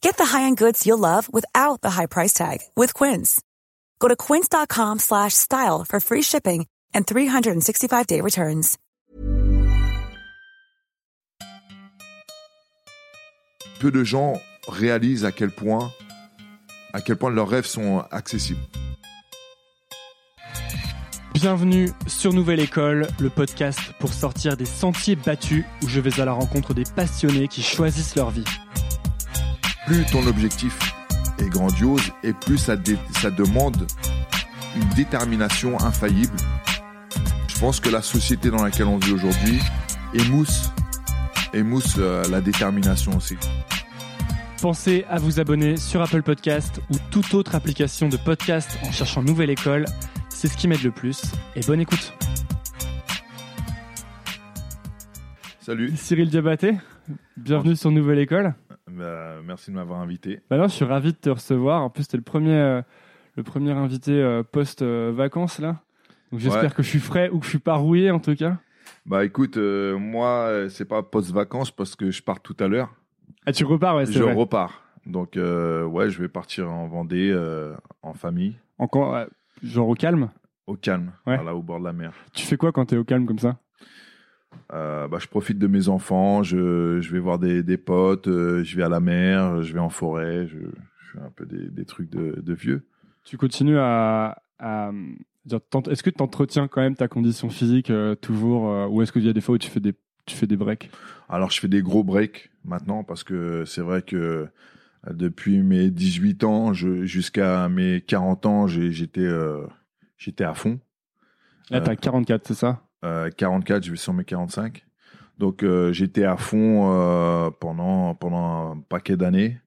Get the high-end goods you'll love without the high price tag with Quince. Go to quince.com slash style for free shipping and 365-day returns. Peu de gens réalisent à quel point, à quel point leurs rêves sont accessibles. Bienvenue sur Nouvelle École, le podcast pour sortir des sentiers battus où je vais à la rencontre des passionnés qui choisissent leur vie. Plus ton objectif est grandiose et plus ça, demande une détermination infaillible. Je pense que la société dans laquelle on vit aujourd'hui émousse, émousse euh, la détermination aussi. Pensez à vous abonner sur Apple Podcast ou toute autre application de podcast en cherchant Nouvelle École. C'est ce qui m'aide le plus. Et bonne écoute. Salut, Cyril Diabaté, bienvenue sur Nouvelle École. Bah, merci de m'avoir invité. Bah non, je suis ravi de te recevoir. En plus, t'es le premier, euh, le premier invité euh, post-vacances là. Donc j'espère Ouais. que je suis frais ou que je suis pas rouillé en tout cas. Bah écoute, euh, moi euh, c'est pas post-vacances parce que je pars tout à l'heure. Ah, tu repars, ouais, c'est je vrai. repars. Donc ouais, je vais partir en Vendée en famille, Encore, genre au calme? au calme, Ouais. voilà, au bord de la mer. Tu fais quoi quand t'es au calme comme ça? Euh, bah, je profite de mes enfants, je, je vais voir des, des potes, euh, je vais à la mer, je vais en forêt, je, je fais un peu des, des trucs de, de vieux. Tu continues à. à est-ce que tu entretiens quand même ta condition physique euh, toujours Ou est-ce qu'il y a des fois où tu fais des, tu fais des breaks? Alors je fais des gros breaks maintenant parce que c'est vrai que depuis mes 18 ans jusqu'à mes 40 ans, j'étais j'étais à fond. Là, t'as 44, c'est ça? Euh, 44, je vais sur mes 45. Donc euh, j'étais à fond euh, pendant pendant un paquet d'années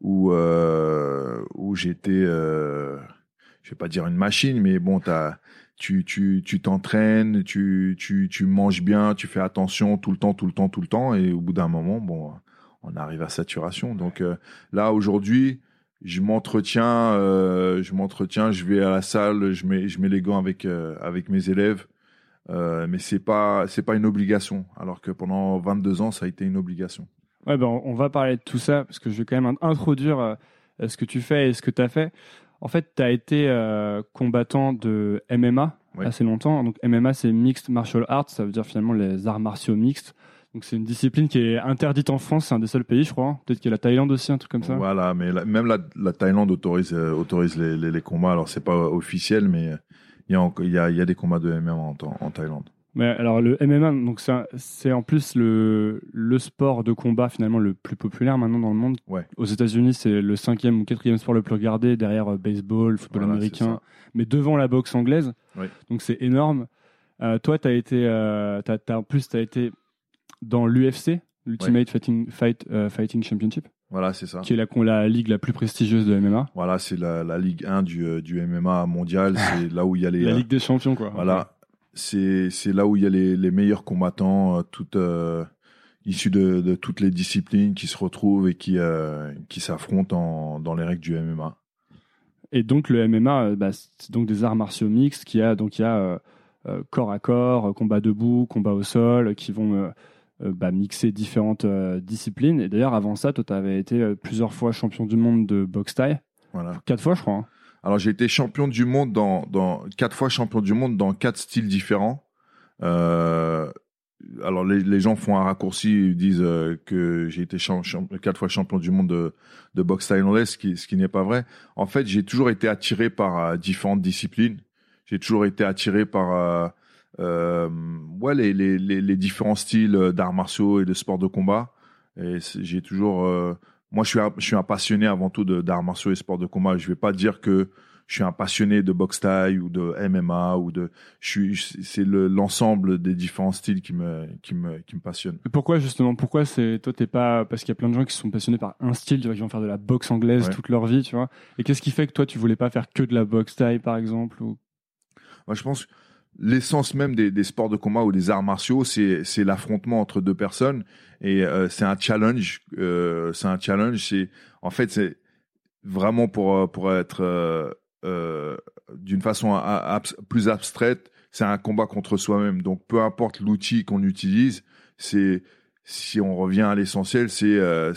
où euh, où j'étais je vais pas dire une machine mais bon tu tu tu t'entraînes, tu tu tu manges bien, tu fais attention tout le temps tout le temps tout le temps et au bout d'un moment bon on arrive à saturation. Donc là aujourd'hui je m'entretiens, je m'entretiens, je vais à la salle, je mets, je mets les gants avec avec mes élèves, euh, mais c'est pas c'est pas une obligation. Alors que pendant 22 ans, ça a été une obligation. Ouais, ben, on va parler de tout ça parce que je vais quand même introduire euh, ce que tu fais et ce que tu as fait. En fait, tu as été euh, combattant de MMA assez longtemps. Donc, MMA, c'est Mixed Martial Arts, ça veut dire finalement les arts martiaux mixtes. Donc, c'est une discipline qui est interdite en France, c'est un des seuls pays, je crois. hein. Peut-être qu'il y a la Thaïlande aussi, un truc comme ça. Voilà, mais la- même la, la Thaïlande autorise euh, autorise les, les, les combats. Alors c'est pas officiel, mais il y a enco- il y a, il y a des combats de MMA en, en Thaïlande. Mais alors le MMA, donc c'est en plus le, le sport de combat finalement le plus populaire maintenant dans le monde. Ouais. Aux États-Unis, c'est le cinquième ou quatrième sport le plus regardé derrière euh, baseball, football Voilà, américain, mais devant la boxe anglaise. Donc c'est énorme. Euh, toi, tu as été, euh, en plus, tu as été dans l'UFC, l'Ultimate Fighting, Fight, euh, Fighting Championship, Voilà, c'est ça. qui est la, la ligue la plus prestigieuse de MMA. Voilà, c'est la, la Ligue 1 du, euh, du MMA mondial. C'est là où il y a les La Ligue des Champions, quoi. Voilà, c'est c'est là où il y a les, les meilleurs combattants, euh, toutes, euh, issus de, de toutes les disciplines qui se retrouvent et qui, euh, qui s'affrontent en- dans les règles du MMA. Et donc le MMA, bah, c'est donc des arts martiaux mixtes qui a donc il y a euh, corps à corps, combat debout, combat au sol, qui vont bah, mixer différentes disciplines. Et d'ailleurs, avant ça, toi, tu avais été plusieurs fois champion du monde de boxe. Voilà. Quatre fois, je crois. Hein. Alors, j'ai été champion du monde dans, dans quatre fois champion du monde dans quatre styles différents. Euh, alors les, les, gens font un raccourci, ils disent euh, que j'ai été quatre fois champion du monde de, de boxe thaïlandaise, ce qui, ce qui n'est pas vrai. En fait, j'ai toujours été attiré par euh, différentes disciplines. J'ai toujours été attiré par euh, euh ouais, les, les, les, différents styles d'arts martiaux et de sports de combat. Et j'ai toujours, moi, je suis, un, je suis un passionné avant tout d'arts martiaux et sports de combat. Je vais pas dire que je suis un passionné de boxe taille ou de MMA ou de je suis c'est l'ensemble des différents styles qui me qui me qui me passionne. Pourquoi justement pourquoi c'est toi t'es pas parce qu'il y a plein de gens qui sont passionnés par un style tu vois qui vont faire de la boxe anglaise toute leur vie tu vois et qu'est-ce qui fait que toi tu voulais pas faire que de la boxe taille par exemple ou? Moi je pense l'essence même des, sports de combat ou des arts martiaux c'est l'affrontement entre deux personnes et euh, c'est un challenge euh, c'est un challenge c'est en fait c'est vraiment pour euh, pour être d'une façon plus abstraite, c'est un combat contre soi-même. Donc peu importe l'outil qu'on utilise, c'est si on revient à l'essentiel, c'est euh,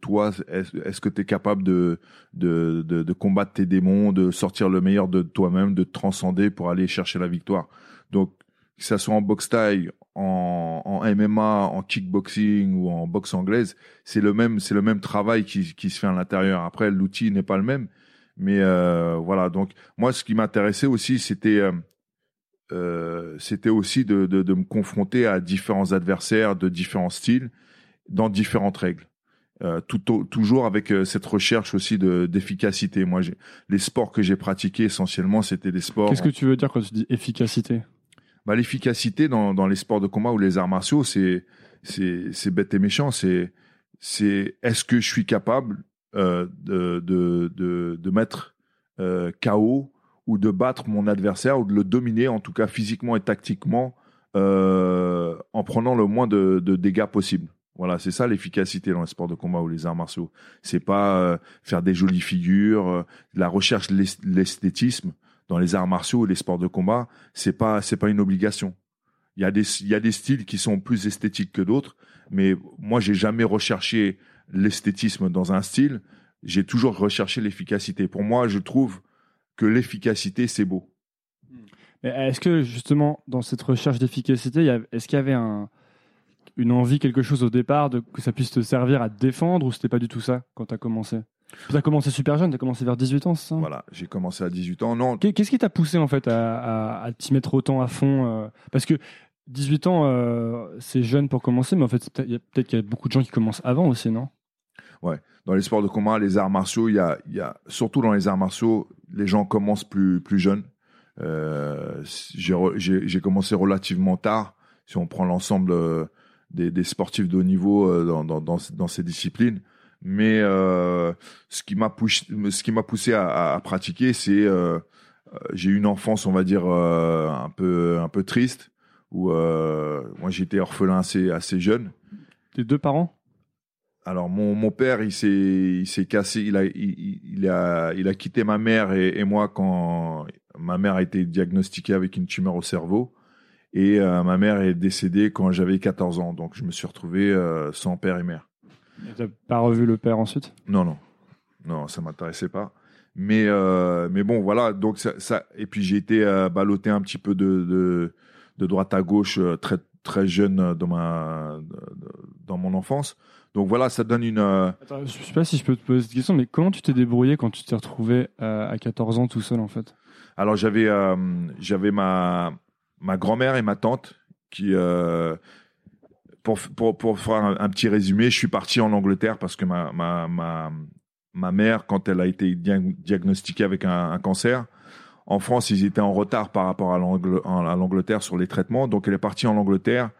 toi, est-ce que tu es capable de, de, de, de, combattre tes démons, de sortir le meilleur de toi-même, de te transcender pour aller chercher la victoire? Donc que ça soit en boxe taille, en, en MMA, en kickboxing ou en boxe anglaise, c'est le même c'est le même travail qui, qui se fait à l'intérieur. Après l'outil n'est pas le même, mais euh, voilà, donc moi, ce qui m'intéressait aussi, c'était euh, euh, c'était aussi de, de, de, me confronter à différents adversaires de différents styles, dans différentes règles. Euh, tout, toujours avec euh, cette recherche aussi de d'efficacité. Moi, les sports que j'ai pratiqués essentiellement, c'était des sports. Qu'est-ce que tu veux dire quand tu dis efficacité? Bah, l'efficacité dans, dans les sports de combat ou les arts martiaux, c'est c'est c'est bête et méchant. C'est c'est est-ce que je suis capable euh, de, de, de, de, mettre euh, KO ou de battre mon adversaire ou de le dominer, en tout cas physiquement et tactiquement, euh, en prenant le moins de, dégâts possible. Voilà, c'est ça l'efficacité dans les sports de combat ou les arts martiaux. C'est pas euh, faire des jolies figures, euh, la recherche de l'esthétisme dans les arts martiaux ou les sports de combat, c'est pas c'est pas une obligation. Il y a des il y a des styles qui sont plus esthétiques que d'autres, mais moi j'ai jamais recherché l'esthétisme dans un style, j'ai toujours recherché l'efficacité. Pour moi, je trouve que l'efficacité, c'est beau. Est-ce que justement, dans cette recherche d'efficacité, est-ce qu'il y avait un, une envie, quelque chose au départ, de, que ça puisse te servir à te défendre, ou c'était pas du tout ça quand tu as commencé? Tu as commencé super jeune, tu as commencé vers 18 ans, c'est ça? Voilà, j'ai commencé à 18 ans. Non. Qu'est-ce qui t'a poussé en fait à, à, t'y mettre autant à fond euh, Parce que 18 ans, euh, c'est jeune pour commencer, mais en fait, peut-être qu'il y a beaucoup de gens qui commencent avant aussi, non? Ouais. Dans les sports de combat, les arts martiaux, il y a, surtout dans les arts martiaux, les gens commencent plus plus jeunes. Euh, j'ai commencé relativement tard. Si on prend l'ensemble euh, des, sportifs de haut niveau euh, dans, ces disciplines, mais ce qui m'a poussé, à, pratiquer, c'est euh, j'ai eu une enfance, on va dire un peu un peu triste, où moi j'étais orphelin assez assez jeune. Tes deux parents? Alors mon, mon père il s'est il s'est cassé il a il, il, a il a quitté ma mère et, et, moi quand ma mère a été diagnostiquée avec une tumeur au cerveau. Et euh, ma mère est décédée quand j'avais 14 ans. Donc je me suis retrouvé euh, sans père et mère. T'as pas revu le père ensuite? Non non. Non ça m'intéressait pas. Mais euh, mais bon voilà. Donc ça, ça et puis j'ai été ballotté un petit peu de, de de droite à gauche très très jeune dans ma dans mon enfance donc voilà, ça donne une. Euh, Attends, je sais pas si je peux te poser cette question, mais comment tu t'es débrouillé quand tu t'es retrouvé euh, à 14 ans tout seul en fait? Alors j'avais euh, j'avais ma ma grand-mère et ma tante qui pour, pour, pour faire un, petit résumé, je suis parti en Angleterre parce que ma ma ma, ma mère quand elle a été diagnostiquée avec un, un cancer, en France, ils étaient en retard par rapport à l'Angleterre sur les traitements. Donc, elle est partie en Angleterre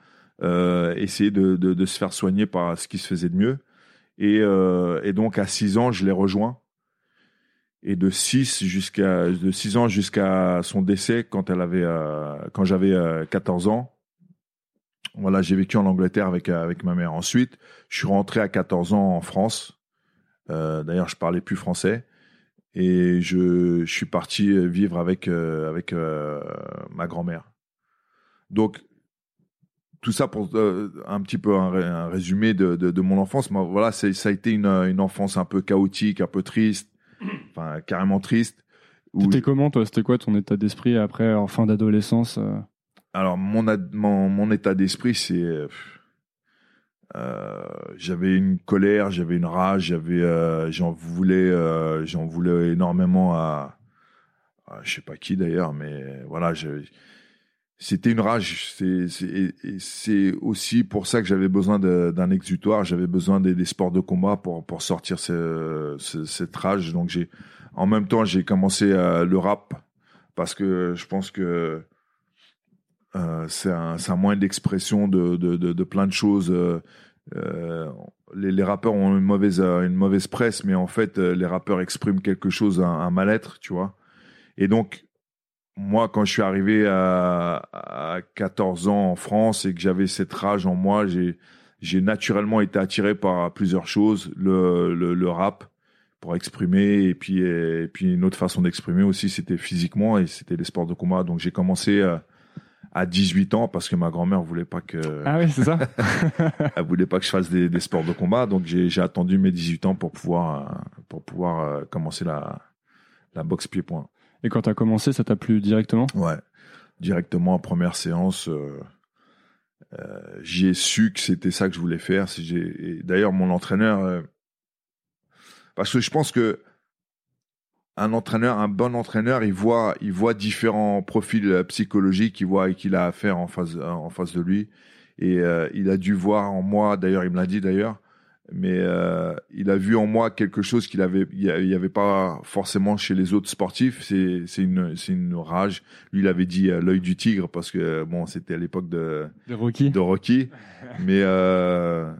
euh, essayer de, se faire soigner par ce qui se faisait de mieux. Et, euh, donc à 6 ans, je l'ai rejoint. Et de 6 jusqu'à de 6 ans jusqu'à son décès quand elle avait euh, quand j'avais 14 euh, ans. Voilà, j'ai vécu en Angleterre avec avec ma mère. Ensuite, je suis rentré à 14 ans en France. D'ailleurs, je parlais plus français et je, je suis parti vivre avec avec ma grand-mère. Donc, tout ça pour euh, un petit peu un, ré- un résumé de, de, de mon enfance. Mais voilà, ça a été une, une enfance un peu chaotique, un peu triste, enfin carrément triste. T'étais comment toi? C'était quoi ton état d'esprit après en fin d'adolescence euh? Alors mon, ad- mon, mon état d'esprit, c'est euh, j'avais une colère, j'avais une rage, j'avais euh, j'en voulais euh, j'en voulais énormément à, à je sais pas qui d'ailleurs, mais voilà, c'était une rage. C'est aussi pour ça que j'avais besoin d'un exutoire, j'avais besoin des, sports de combat pour pour sortir ce, ce- cette rage. Donc j'ai en même temps j'ai commencé le rap parce que je pense que euh, c'est un, un moyen d'expression de, de, de, plein de choses. euh, euh, les, les rappeurs ont une mauvaise, euh, une mauvaise presse, mais en fait, les rappeurs expriment quelque chose, un, mal-être, tu vois. Et donc, moi, quand je suis arrivé à, à 14 ans en France et que j'avais cette rage en moi, j'ai, naturellement été attiré par plusieurs choses. Le, le, le rap pour exprimer et puis, et puis une autre façon d'exprimer aussi, c'était physiquement et c'était les sports de combat. Donc, j'ai commencé euh, à 18 ans parce que ma grand-mère voulait pas que Ah oui, c'est ça. elle voulait pas que je fasse des, des sports de combat donc j'ai attendu mes 18 ans pour pouvoir euh, pour pouvoir euh, commencer la la boxe pied-point. Et quand t'as commencé, ça t'a plu directement? Ouais. Directement en première séance euh, euh, j'ai su que c'était ça que je voulais faire, d'ailleurs mon entraîneur euh, parce que je pense que un entraîneur, un bon entraîneur, il voit, il voit différents profils euh, psychologiques, il voit qu'il a affaire en face, en face de lui, et euh, il a dû voir en moi. D'ailleurs, il me l'a dit d'ailleurs, mais euh, il a vu en moi quelque chose qu'il avait, il y a- il y avait pas forcément chez les autres sportifs. C'est, c'est une, c'est une rage. Lui, il avait dit euh, l'œil du tigre parce que bon, c'était à l'époque de, Des Rocky de Rocky. mais euh,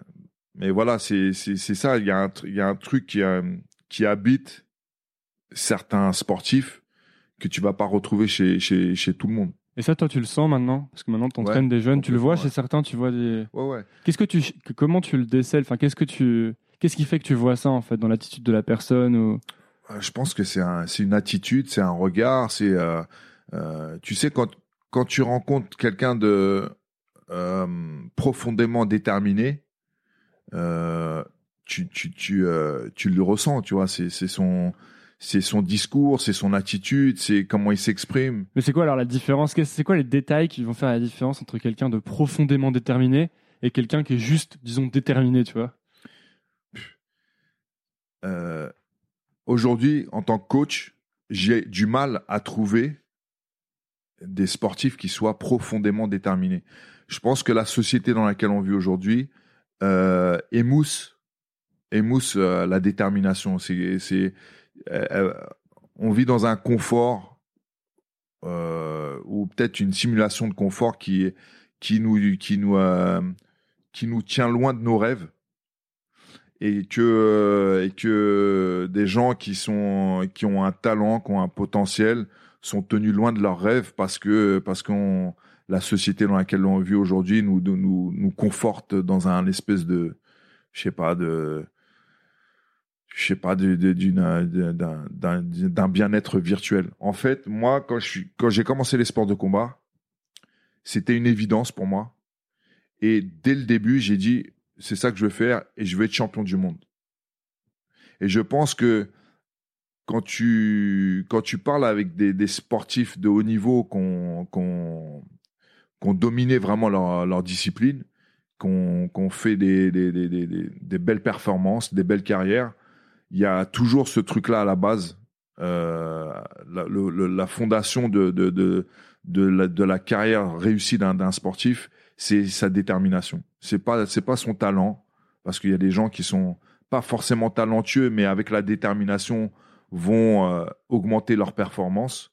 mais voilà, c'est c'est c'est ça. Il y a un il y a un truc qui qui habite certains sportifs que tu vas pas retrouver chez chez chez tout le monde. Et ça, toi, tu le sens maintenant? Parce que maintenant, tu entraînes Ouais, des jeunes, tu le vois chez certains, tu vois des. Ouais ouais. Qu'est-ce que tu, comment tu le décèles? Enfin, qu'est-ce que tu, qu'est-ce qui fait que tu vois ça en fait dans l'attitude de la personne ou? Euh, Je pense que c'est un c'est une attitude, c'est un regard, c'est euh, euh, tu sais quand quand tu rencontres quelqu'un de euh, profondément déterminé, tu tu tu tu le ressens, tu vois, c'est c'est son c'est son discours, c'est son attitude, c'est comment il s'exprime. Mais c'est quoi alors la différence? C'est quoi les détails qui vont faire la différence entre quelqu'un de profondément déterminé et quelqu'un qui est juste, disons, déterminé, tu vois? Euh, Aujourd'hui, en tant que coach, j'ai du mal à trouver des sportifs qui soient profondément déterminés. Je pense que la société dans laquelle on vit aujourd'hui euh, émousse, émousse euh, la détermination. C'est, euh, euh, on vit dans un confort euh, ou peut-être une simulation de confort qui, nous, qui nous, qui nous tient loin de nos rêves. Et que et que des gens qui sont qui ont un talent, qui ont un potentiel, sont tenus loin de leurs rêves parce que parce qu'on la société dans laquelle on vit aujourd'hui nous nous nous conforte dans un espèce de je sais pas de je sais pas d'une d'un bien-être virtuel. En fait, moi quand suis quand j'ai commencé les sports de combat, c'était une évidence pour moi. Et dès le début, j'ai dit c'est ça que je veux faire et je veux être champion du monde. Et je pense que quand tu, quand tu parles avec des, des sportifs de haut niveau qu'on qu'on qu'on dominé vraiment leur, leur discipline, qu'on qu'on fait des, des, des- des belles performances, des belles carrières, il y a toujours ce truc-là à la base. Euh, la, fondation de, de, de, la, carrière réussie d'un sportif, c'est sa détermination. C'est pas c'est pas son talent parce qu'il y a des gens qui sont pas forcément talentueux mais avec la détermination vont euh, augmenter leur performance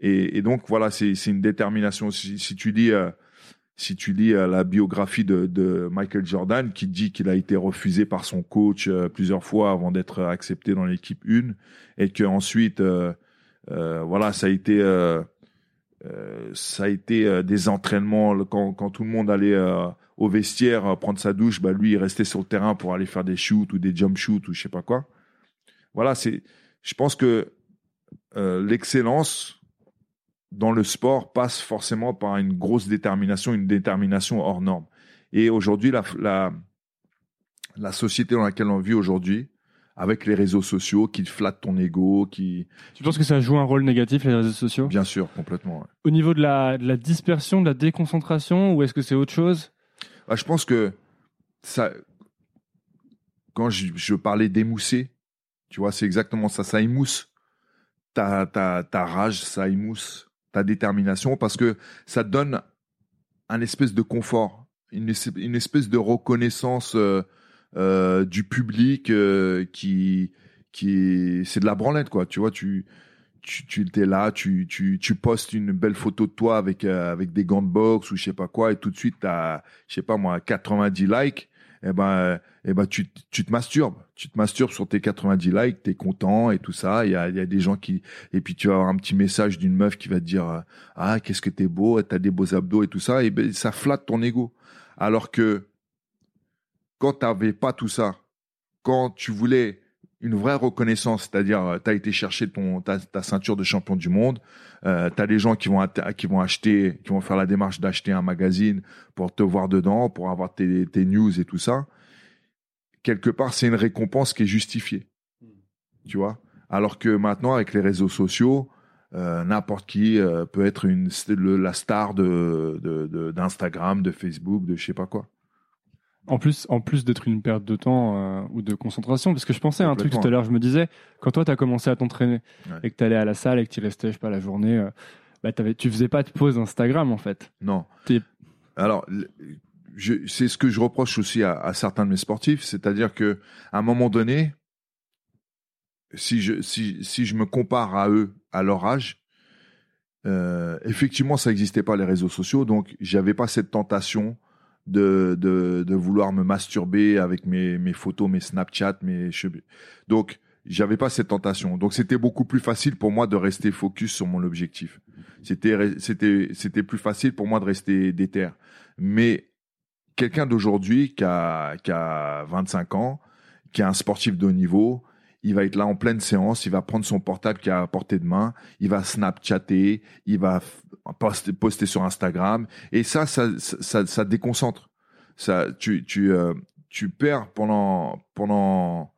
et, donc voilà c'est une détermination si, tu lis euh, si tu lis euh, la biographie de, de Michael Jordan qui dit qu'il a été refusé par son coach euh, plusieurs fois avant d'être accepté dans l'équipe 1 et que ensuite euh, euh, voilà ça a été euh, euh, ça a été des entraînements quand, quand tout le monde allait au vestiaire prendre sa douche, bah lui il restait sur le terrain pour aller faire des shoots ou des jump shoots ou je sais pas quoi. Voilà, c'est. Je pense que l'excellence dans le sport passe forcément par une grosse détermination, une détermination hors norme. Et aujourd'hui, la, la, la société dans laquelle on vit aujourd'hui, avec les réseaux sociaux qui flattent ton ego, qui... Tu penses que ça joue un rôle négatif, les réseaux sociaux? Bien sûr, complètement. ouais. Au niveau de la, de la dispersion, de la déconcentration, ou est-ce que c'est autre chose? Bah, je pense que ça, quand je, je parlais d'émousser, tu vois, c'est exactement ça. Ça émousse ta, ta, ta rage, ça émousse ta détermination parce que ça donne un espèce de confort, une, es- une espèce de reconnaissance euh, euh, du public euh, qui, qui c'est de la branlette, quoi. Tu vois, tu, tu, tu es là, tu, tu, tu postes une belle photo de toi avec, avec des gants de boxe ou je sais pas quoi, et tout de suite, tu as, je sais pas moi, 90 likes, et ben, eh ben tu, tu te masturbes. Tu te masturbes sur tes 90 likes, tu es content et tout ça. Il y a, y a des gens qui. Et puis tu vas avoir un petit message d'une meuf qui va te dire euh, Ah, qu'est-ce que t'es beau, t'as des beaux abdos et tout ça. Et ben, ça flatte ton ego. Alors que quand t'avais pas tout ça, quand tu voulais une vraie reconnaissance, c'est-à-dire tu as été chercher ton, ta, ta ceinture de champion du monde, euh, tu as des gens qui vont, qui vont acheter, qui vont faire la démarche d'acheter un magazine pour te voir dedans, pour avoir tes, tes news et tout ça. Quelque part, c'est une récompense qui est justifiée. Tu vois? Alors que maintenant, avec les réseaux sociaux, euh, n'importe qui euh, peut être une, le- la star de, de, de- d'Instagram, de Facebook, de je sais pas quoi. En plus, en plus d'être une perte de temps euh, ou de concentration, parce que je pensais à un truc tout à l'heure, je me disais, quand toi tu as commencé à t'entraîner Ouais. et que tu allais à la salle et que tu restais, je sais pas, la journée, euh, bah, tu faisais pas de pause Instagram en fait. Non. Alors, c'est ce que je reproche aussi à, à certains de mes sportifs, c'est-à-dire que à un moment donné, si je, si, si je me compare à eux, à leur âge, euh, effectivement, ça n'existait pas les réseaux sociaux, donc j'avais pas cette tentation de, de, de vouloir me masturber avec mes, mes photos, mes Snapchat, mes cheveux. Donc, j'avais pas cette tentation. Donc, c'était beaucoup plus facile pour moi de rester focus sur mon objectif. C'était, c'était, c'était plus facile pour moi de rester déter. Mais quelqu'un d'aujourd'hui qui a, qui a 25 ans, qui est un sportif de haut niveau, il va être là en pleine séance, il va prendre son portable qui est à portée de main, il va Snapchatter, il va poster, sur Instagram, et ça, ça, ça, déconcentre. Tu, tu, euh, tu perds pendant, pendant,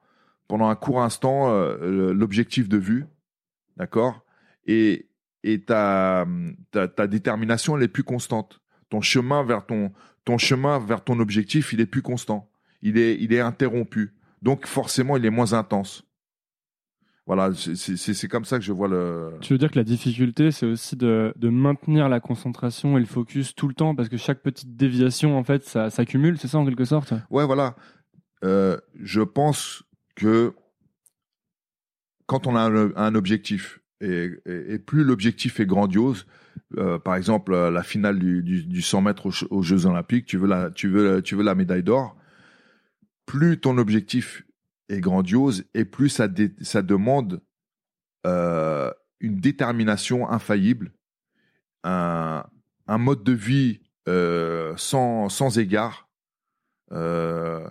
pendant un court instant euh, l'objectif de vue, d'accord, et, et ta, ta, ta détermination elle est plus constante. Ton chemin vers ton, ton chemin vers ton objectif, il est plus constant. Il est, il est interrompu. Donc forcément, il est moins intense. Voilà, c'est- comme ça que je vois le. Tu veux dire que la difficulté, c'est aussi de, de maintenir la concentration et le focus tout le temps, parce que chaque petite déviation, en fait, ça s'accumule, c'est ça en quelque sorte? Ouais, voilà. Euh, je pense que quand on a un, un objectif et, et- et plus l'objectif est grandiose, euh, par exemple euh, la finale du, du, du 100 mètres aux, aux Jeux Olympiques, tu veux la, tu veux, tu veux la médaille d'or. Plus ton objectif est grandiose et plus ça, demande euh, une détermination infaillible, un, un mode de vie euh, sans, sans égard, euh,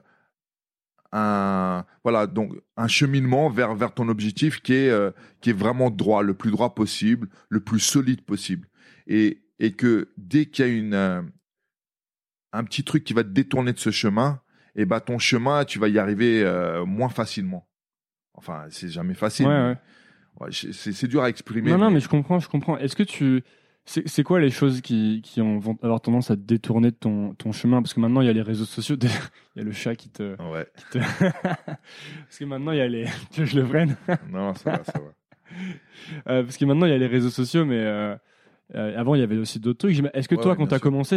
un voilà donc un cheminement vers vers ton objectif qui est qui est vraiment droit, le plus droit possible, le plus solide possible, et et que dès qu'il y a une un petit truc qui va te détourner de ce chemin, et bah ton chemin tu vas y arriver euh, moins facilement. Enfin c'est jamais facile. Ouais, ouais. c'est c'est dur à exprimer. Non, non, mais je comprends, je comprends. Est-ce que tu. C'est c'est quoi les choses qui, qui ont, vont avoir tendance à te détourner de ton, ton chemin? Parce que maintenant, il y a les réseaux sociaux, il y a le chat qui te. Ouais. qui te- parce que maintenant, il y a les. Tu veux que je le prenne Non, ça va, ça va. Euh, Parce que maintenant, il y a les réseaux sociaux, mais euh, euh, avant, il y avait aussi d'autres trucs. Est-ce que Ouais, toi, ouais, quand tu as sûr. commencé,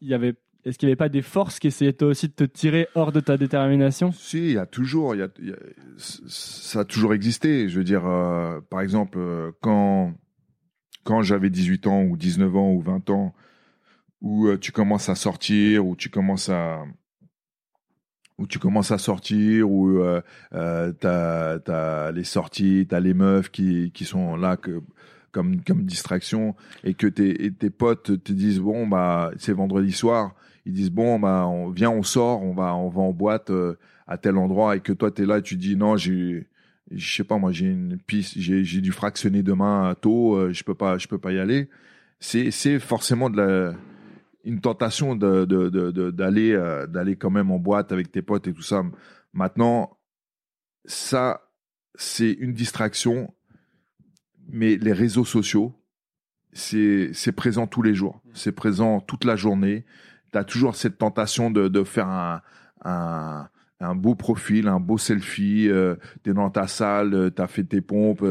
il y avait. Est-ce qu'il n'y avait pas des forces qui essayaient toi aussi de te tirer hors de ta détermination? Si, il y a toujours, y a, ça a toujours existé. Je veux dire, euh, par exemple, euh, quand, quand j'avais 18 ans ou 19 ans ou 20 ans, où euh, tu commences à sortir, où tu commences à, où tu commences à sortir, où t'as, t'as les sorties, t'as les meufs qui, qui sont là que, comme, distraction, et que tes, tes potes te disent bon bah c'est vendredi soir, ils disent bon bah on vient on sort, on va on va en boîte euh, à tel endroit, et que toi t'es là et tu dis non j'ai je sais pas moi, j'ai une piste, j'ai j'ai dû fractionner demain tôt, euh, je peux pas, je peux pas y aller. C'est c'est forcément de la une tentation de- d'aller euh, d'aller quand même en boîte avec tes potes et tout ça. Maintenant, ça c'est une distraction, mais les réseaux sociaux, c'est présent tous les jours, c'est présent toute la journée. Tu as toujours cette tentation de de faire un un un beau profil, un beau selfie, euh, tu es dans ta salle, tu as fait tes pompes,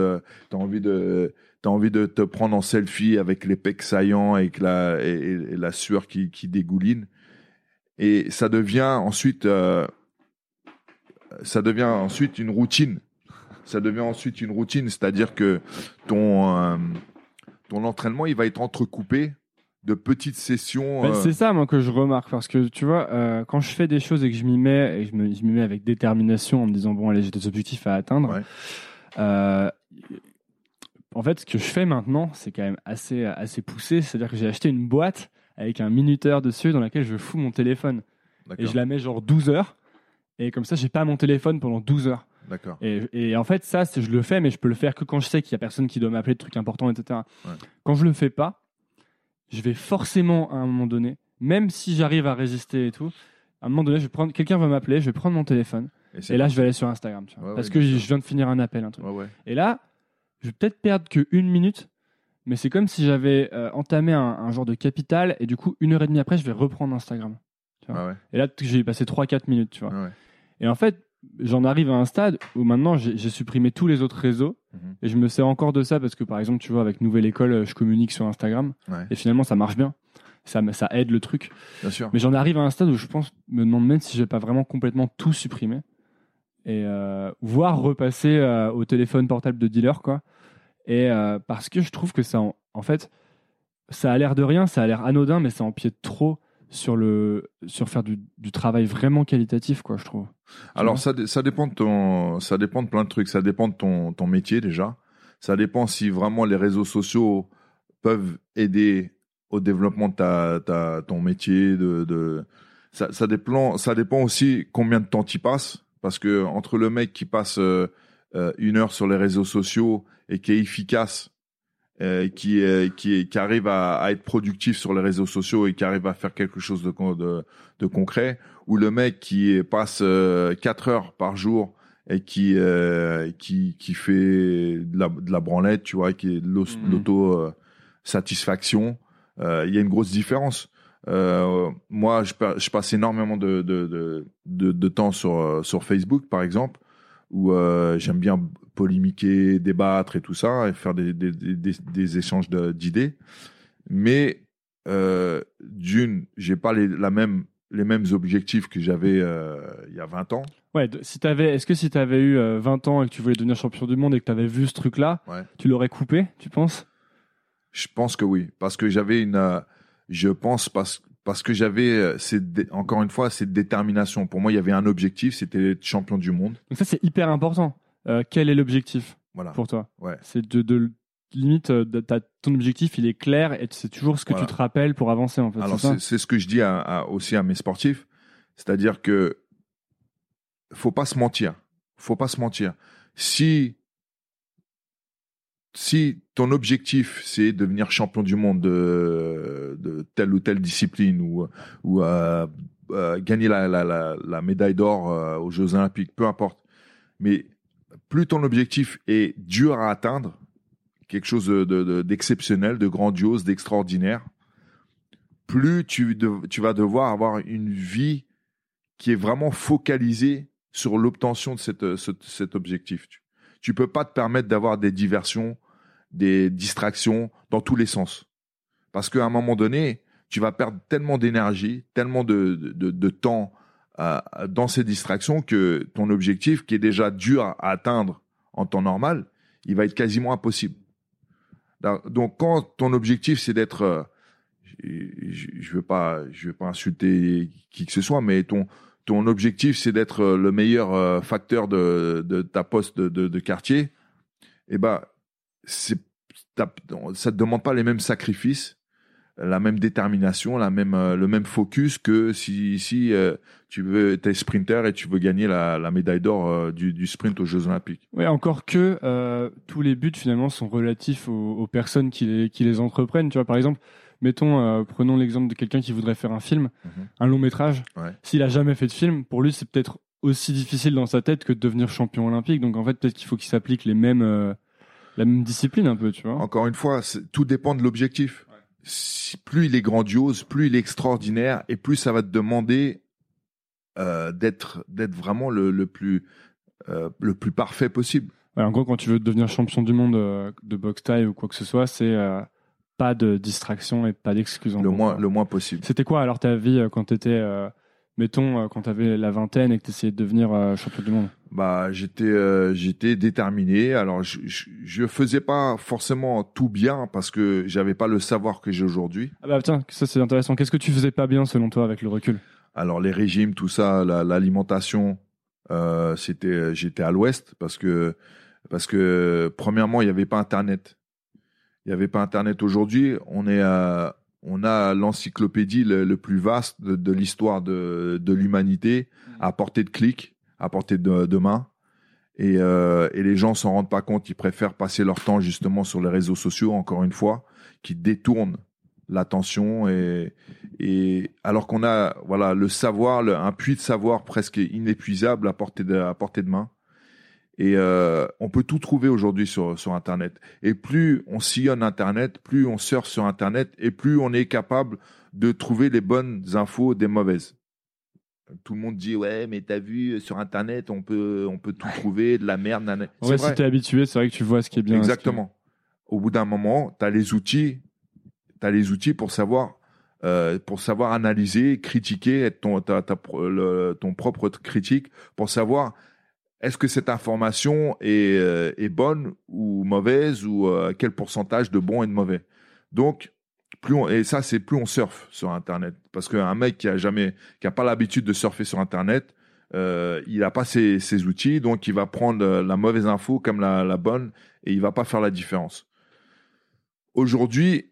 tu as envie de t'as envie de te prendre en selfie avec les pecs saillants la et, et- et la sueur qui qui dégouline et ça devient ensuite euh, ça devient ensuite une routine. Ça devient ensuite une routine, c'est-à-dire que ton euh, ton entraînement, il va être entrecoupé de petites sessions. Euh, C'est ça, moi, que je remarque. Parce que, tu vois, euh, quand je fais des choses et que je m'y mets, et que je me- m'y mets avec détermination en me disant, bon, allez, j'ai des objectifs à atteindre. Ouais. en fait, ce que je fais maintenant, c'est quand même assez, assez poussé. C'est-à-dire que j'ai acheté une boîte avec un minuteur dessus dans laquelle je fous mon téléphone. Et je la mets genre 12 heures. Et comme ça, j'ai pas mon téléphone pendant 12 heures. D'accord. Et, et en fait, ça, je le fais, mais je peux le faire que quand je sais qu'il y a personne qui doit m'appeler de trucs importants, etc. Ouais. Quand je le fais pas, je vais forcément à un moment donné, même si j'arrive à résister et tout, à un moment donné, je vais prendre, quelqu'un va m'appeler, je vais prendre mon téléphone, et là, je vais aller sur Instagram, tu vois, Ouais, parce ouais, que je viens de finir un appel, un truc. Et là, je vais peut-être perdre que une minute, mais c'est comme si j'avais euh, entamé un, un genre de capital, et du coup, une heure et demie après, je vais reprendre Instagram. Ah ouais. Et là, j'ai passé 3-4 minutes, tu vois. Ah ouais. Et en fait, j'en arrive à un stade où maintenant j'ai j'ai supprimé tous les autres réseaux Mhm. et je me sers encore de ça parce que par exemple, tu vois, avec Nouvelle École, euh, je communique sur Instagram Ouais. et finalement ça marche bien. Ça, ça aide le truc. Bien sûr. Mais j'en arrive à un stade où je pense, me demande même si je vais pas vraiment complètement tout supprimer et euh, voire repasser euh, au téléphone portable de dealer, quoi. Et euh, parce que je trouve que ça, en, en fait, ça a l'air de rien, ça a l'air anodin, mais ça empiète trop sur le sur faire du, du travail vraiment qualitatif, quoi, je trouve. Alors ça, ça dépend de ton, ça dépend de plein de trucs. Ça dépend de ton, ton métier déjà. Ça dépend si vraiment les réseaux sociaux peuvent aider au développement de ta, ta ton métier. De, de ça, ça dépend, ça dépend aussi combien de temps tu passes. Parce que entre le mec qui passe euh, euh, une heure sur les réseaux sociaux et qui est efficace, euh, qui, qui, arrive à, à être productif sur les réseaux sociaux et qui arrive à faire quelque chose de, de, de concret, ou le mec qui passe euh, 4 heures par jour et qui euh, qui qui fait de la, de la branlette, tu vois, qui est de l'os- Mhm. l'auto euh, satisfaction, il y a une grosse différence. Moi, je, pa- je passe énormément de de, de, de, de temps sur sur Facebook, par exemple, où j'aime bien polémiquer, débattre et tout ça, et faire des des, des, des- des échanges d'idées. Mais euh, d'une, j'ai pas les, la même les mêmes objectifs que j'avais euh, il y a 20 ans. Ouais, si t'avais, est-ce que si tu avais eu euh, 20 ans et que tu voulais devenir champion du monde et que tu avais vu ce truc-là, Ouais. tu l'aurais coupé, tu penses? Je pense que oui, parce que j'avais une, euh, je pense parce parce que j'avais euh, encore une fois cette détermination. Pour moi, il y avait un objectif, c'était d'être champion du monde. Donc ça, c'est hyper important. Euh, quel est l'objectif Voilà. pour toi? Ouais. C'est de, de limite, euh, de- ton objectif, il est clair et c'est toujours ce que Voilà. tu te rappelles pour avancer en fait. Alors c'est ce que je dis à, à- aussi à mes sportifs, c'est-à-dire que faut pas se mentir, faut pas se mentir. Si si ton objectif c'est devenir champion du monde de, de telle ou telle discipline ou ou euh, euh, gagner la, la, la, la médaille d'or euh, aux Jeux Olympiques, peu importe. Mais plus ton objectif est dur à atteindre, quelque chose de- de- de- d'exceptionnel, de grandiose, d'extraordinaire, plus tu, vas devoir avoir une vie qui est vraiment focalisée sur l'obtention de cet objectif. Tu, tu peux pas te permettre d'avoir des diversions, des distractions dans tous les sens. Parce qu'à un moment donné, tu vas perdre tellement d'énergie, tellement de, temps dans ces distractions que ton objectif, qui est déjà dur à atteindre en temps normal, il va être quasiment impossible. Donc, quand ton objectif, c'est d'être euh, je, veux pas je veux pas insulter qui que ce soit mais ton ton objectif c'est d'être euh, le meilleur euh, facteur de, de ta poste de, de, de quartier et ben c'est ça te demande pas les mêmes sacrifices la même détermination, la même, euh, le même focus que si, si euh, tu veux, t'es sprinter et tu veux gagner la, la médaille d'or euh, du, du sprint aux Jeux Olympiques. Ouais, encore que euh, tous les buts finalement sont relatifs aux, aux personnes qui les, qui les entreprennent. Tu vois, par exemple, mettons, prenons l'exemple de quelqu'un qui voudrait faire un film, Mhm. un long métrage. Ouais. S'il a jamais fait de film, pour lui, c'est peut-être aussi difficile dans sa tête que de devenir champion olympique. Donc en fait, peut-être qu'il faut qu'il s'applique les mêmes, la même discipline un peu, tu vois. Encore une fois, tout dépend de l'objectif. Plus il est grandiose, plus il est extraordinaire, et plus ça va te demander euh, d'être d'être vraiment le, le plus euh, le plus parfait possible. Ouais, en gros, quand tu veux devenir champion du monde euh, de boxe taille ou quoi que ce soit, c'est pas de distraction et pas d'excuses. Le gros, moins quoi. le moins possible. C'était quoi alors ta vie quand t'étais, mettons, quand t'avais la vingtaine et que t'essayais de devenir champion du monde? Bah j'étais euh, j'étais déterminé. Alors je, je je faisais pas forcément tout bien parce que j'avais pas le savoir que j'ai aujourd'hui. Ah bah tiens, ça c'est intéressant. Qu'est-ce que tu faisais pas bien selon toi avec le recul? Alors les régimes, tout ça, la- l'alimentation, euh, c'était, j'étais à l'ouest parce que parce que premièrement il n'y avait pas internet. Il n'y avait pas internet aujourd'hui. On est à- on a l'encyclopédie le, le plus vaste de, de l'histoire de, de l'humanité à portée de clic, à portée de, main. Et, euh, et les gens s'en rendent pas compte. Ils préfèrent passer leur temps justement sur les réseaux sociaux, encore une fois, qui détournent l'attention et, alors qu'on a voilà le savoir, un puits de savoir presque inépuisable à portée de, à portée de main. Et euh, on peut tout trouver aujourd'hui sur, sur Internet. Et plus on sillonne Internet, plus on surfe sur Internet, et plus on est capable de trouver les bonnes infos des mauvaises. Tout le monde dit ouais, mais t'as vu sur Internet, on peut on peut tout trouver, de la merde. C'est vrai. si t'es habitué, c'est vrai que tu vois ce qui est bien. Exactement. Au bout d'un moment, tu as les outils, tu les outils pour savoir euh, pour savoir analyser, critiquer, être ton ta- ta pro- le- ton propre critique pour savoir est-ce que cette information est, euh, est bonne ou mauvaise ou euh, quel pourcentage de bon et de mauvais. Donc et ça c'est plus on surfe sur internet parce qu'un mec qui a jamais qui a pas l'habitude de surfer sur internet euh, il n'a pas ses, outils, donc il va prendre euh, la mauvaise info comme la, bonne et il va pas faire la différence. Aujourd'hui,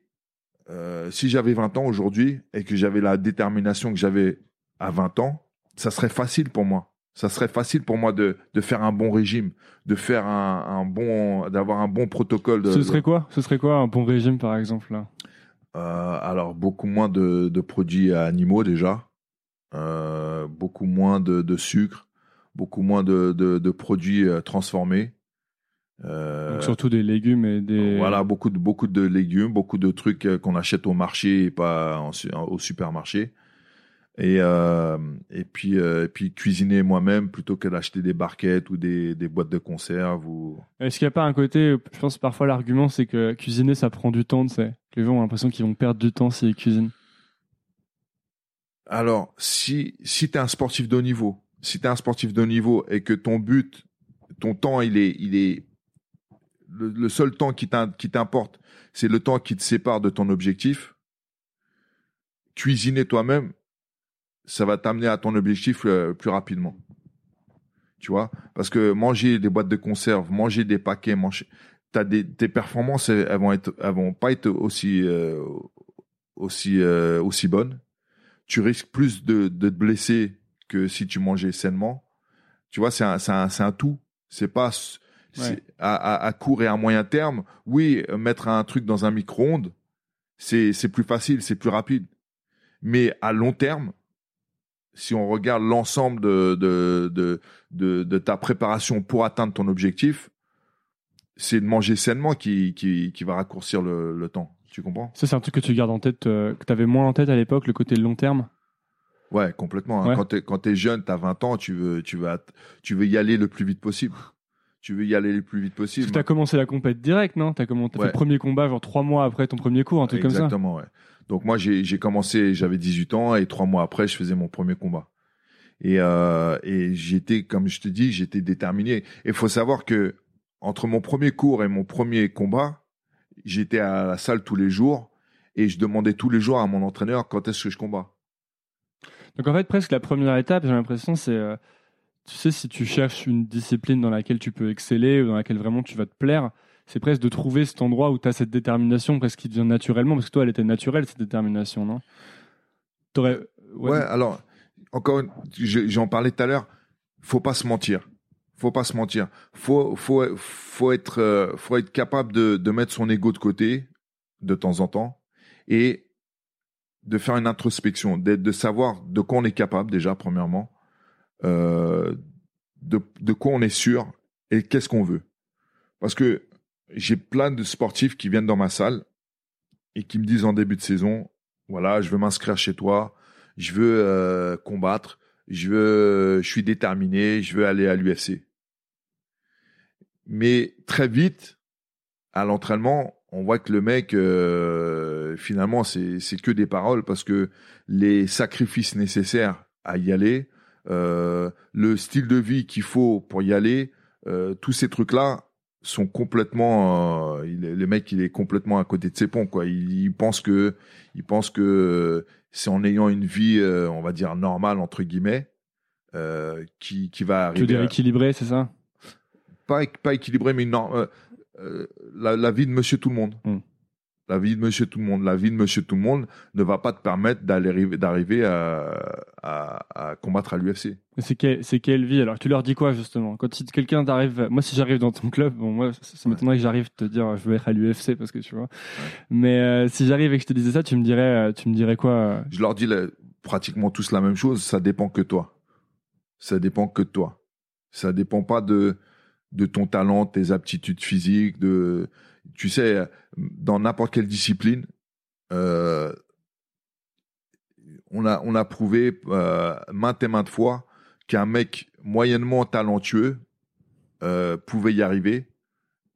euh, si j'avais 20 ans aujourd'hui et que j'avais la détermination que j'avais à 20 ans, ça serait facile pour moi. Ça serait facile pour moi de, faire un bon régime, de faire un, bon, d'avoir un bon protocole. De, Ce serait quoi? Ce serait quoi un bon régime par exemple là? Alors beaucoup moins de, de produits animaux déjà, euh, beaucoup moins de, de sucre, beaucoup moins de, produits euh, transformés. Euh, Donc, Surtout des légumes et des. Voilà, beaucoup de, beaucoup de légumes, beaucoup de trucs euh, qu'on achète au marché et pas en au supermarché. Et, euh, et, puis, euh, et puis cuisiner moi-même plutôt que d'acheter des barquettes ou des, des boîtes de conserve. Ou... Est-ce qu'il n'y a pas un côté, je pense parfois l'argument c'est que cuisiner ça prend du temps, tu sais? Les gens ont l'impression qu'ils vont perdre du temps s'ils cuisinent. Alors, si, si tu es un sportif de haut niveau, si tu es un sportif de haut niveau et que ton but, ton temps, il est, il est le, seul temps qui t'importe, c'est le temps qui te sépare de ton objectif, cuisiner toi-même, ça va t'amener à ton objectif euh, plus rapidement. Tu vois? Parce que manger des boîtes de conserve, manger des paquets, manger, t'as des, tes performances, elles, vont être, elles vont pas être aussi, euh, aussi, euh, aussi bonnes tu risques plus de, de te blesser que si tu mangeais sainement. Tu vois, c'est un, c'est un, c'est un tout. C'est pas Ouais. à, à, à court et à moyen terme. Oui, mettre un truc dans un micro-ondes, c'est, c'est plus facile, c'est plus rapide. Mais à long terme, si on regarde l'ensemble de, de, de, de, de ta préparation pour atteindre ton objectif, c'est de manger sainement qui, qui, qui va raccourcir le, le temps. Tu comprends? Ça c'est un truc que tu gardes en tête, euh, que tu avais moins en tête à l'époque, le côté long terme? Ouais, complètement. hein. Ouais. Quand t'es quand t'es jeune, t'as 20 ans, tu veux tu veux tu veux y aller le plus vite possible. Tu veux y aller le plus vite possible. que t'as commencé la compète direct, non? T'as commencé, t'as fait le premier combat genre trois mois après ton premier cours, un truc comme ça. Exactement, ouais. Donc moi j'ai j'ai commencé, j'avais 18 ans et trois mois après, je faisais mon premier combat. Et euh, et j'étais comme je te dis, j'étais déterminé. Et il faut savoir que entre mon premier cours et mon premier combat, j'étais à la salle tous les jours et je demandais tous les jours à mon entraîneur quand est-ce que je combats. Donc en fait, presque la première étape, j'ai l'impression, c'est, euh, tu sais, si tu cherches une discipline dans laquelle tu peux exceller ou dans laquelle vraiment tu vas te plaire, c'est presque de trouver cet endroit où tu as cette détermination, presque qui vient naturellement, parce que toi, elle était naturelle, cette détermination, non? T'aurais... Ouais, alors, encore, j'en parlais tout à l'heure, faut pas se mentir. Faut pas se mentir. Faut, faut, faut être, euh, faut être capable de, de mettre son ego de côté de temps en temps et de faire une introspection, de, de savoir de quoi on est capable déjà, premièrement, euh, de, de quoi on est sûr et qu'est-ce qu'on veut. Parce que j'ai plein de sportifs qui viennent dans ma salle et qui me disent en début de saison, voilà, je veux m'inscrire chez toi, je veux euh, combattre, je veux, je suis déterminé, je veux aller à l'UFC. Mais très vite, à l'entraînement, on voit que le mec, euh, finalement, c'est que des paroles parce que les sacrifices nécessaires à y aller, euh, le style de vie qu'il faut pour y aller, euh, tous ces trucs-là sont complètement, euh, il le mec, il est complètement à côté de ses ponts, quoi. Il, pense que, il pense que c'est en ayant une vie, euh, on va dire normale entre guillemets, qui, qui va arriver. Tu veux dire équilibré, c'est ça? Pas, pas équilibré, mais non, la, la, vie de Monsieur Tout le Monde. Hmm. La vie de Monsieur Tout le Monde, la vie de Monsieur Tout le Monde ne va pas te permettre d'aller d'arriver à, à, combattre à l'UFC. C'est quelle, c'est quelle vie Alors? Tu leur dis quoi justement? Quand si quelqu'un t'arrive, moi si j'arrive dans ton club, bon moi ça m'étonnerait que j'arrive te dire je veux être à l'UFC parce que tu vois. Mais euh, si j'arrive et que je te disais ça, tu me dirais, euh, tu me dirais quoi euh? Je leur dis pratiquement tous la même chose. Ça dépend que toi. Ça dépend que toi. Ça dépend pas de de ton talent, tes aptitudes physiques, de tu sais, dans n'importe quelle discipline, euh, on a prouvé euh, maintes et maintes fois qu'un mec moyennement talentueux euh, pouvait y arriver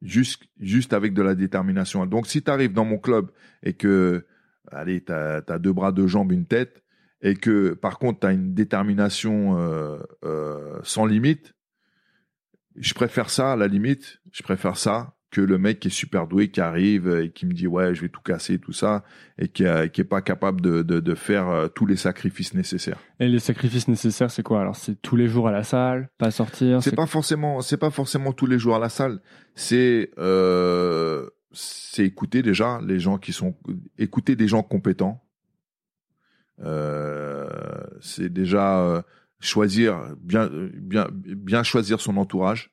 juste juste avec de la détermination. Donc si tu arrives dans mon club et que allez, tu as, deux bras, deux jambes, une tête et que par contre tu as une détermination sans limite, je préfère ça à la limite, je préfère ça que le mec qui est super doué, qui arrive et qui me dit ouais, je vais tout casser, tout ça, et qui, n'est est pas capable de, de, faire euh, tous les sacrifices nécessaires. Et les sacrifices nécessaires, c'est quoi? Alors, c'est tous les jours à la salle, pas sortir. C'est pas forcément, c'est pas forcément tous les jours à la salle. C'est euh, c'est écouter déjà les gens qui sont, écouter des gens compétents. Euh, c'est déjà choisir bien, bien, bien choisir son entourage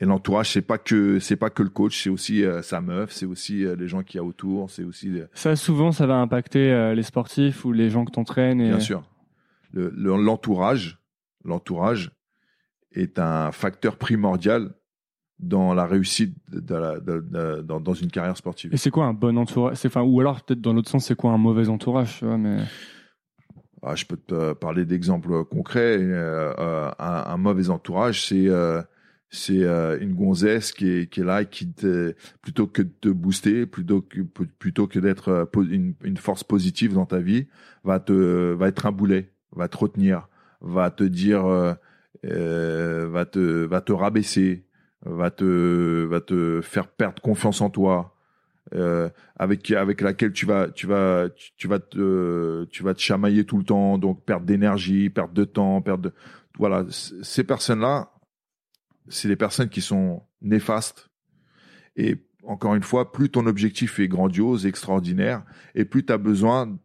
et l'entourage, c'est pas que c'est pas que le coach, c'est aussi euh, sa meuf, c'est aussi euh, les gens qui y a autour, c'est aussi. Euh, ça souvent, ça va impacter les sportifs ou les gens que t'entraînes. Et... Bien sûr. L'entourage, l'entourage est un facteur primordial dans la réussite de la, dans, dans, une carrière sportive. Et c'est quoi un bon entourage? Enfin, Ou alors, peut-être dans l'autre sens, c'est quoi un mauvais entourage tu vois, mais... Ah, je peux te parler d'exemples concrets. un, un, mauvais entourage, c'est c'est euh, une gonzesse qui est, qui là qui te, plutôt que de te booster plutôt que plutôt que d'être euh, une, force positive dans ta vie va te va être un boulet va te retenir va te dire euh, euh va te va te rabaisser va te va te faire perdre confiance en toi euh, avec avec laquelle tu vas tu vas tu, vas te tu vas te chamailler tout le temps donc perdre d'énergie perdre de temps perdre de voilà ces personnes là c'est des personnes qui sont néfastes. Et encore une fois, plus ton objectif est grandiose, extraordinaire, et plus tu as besoin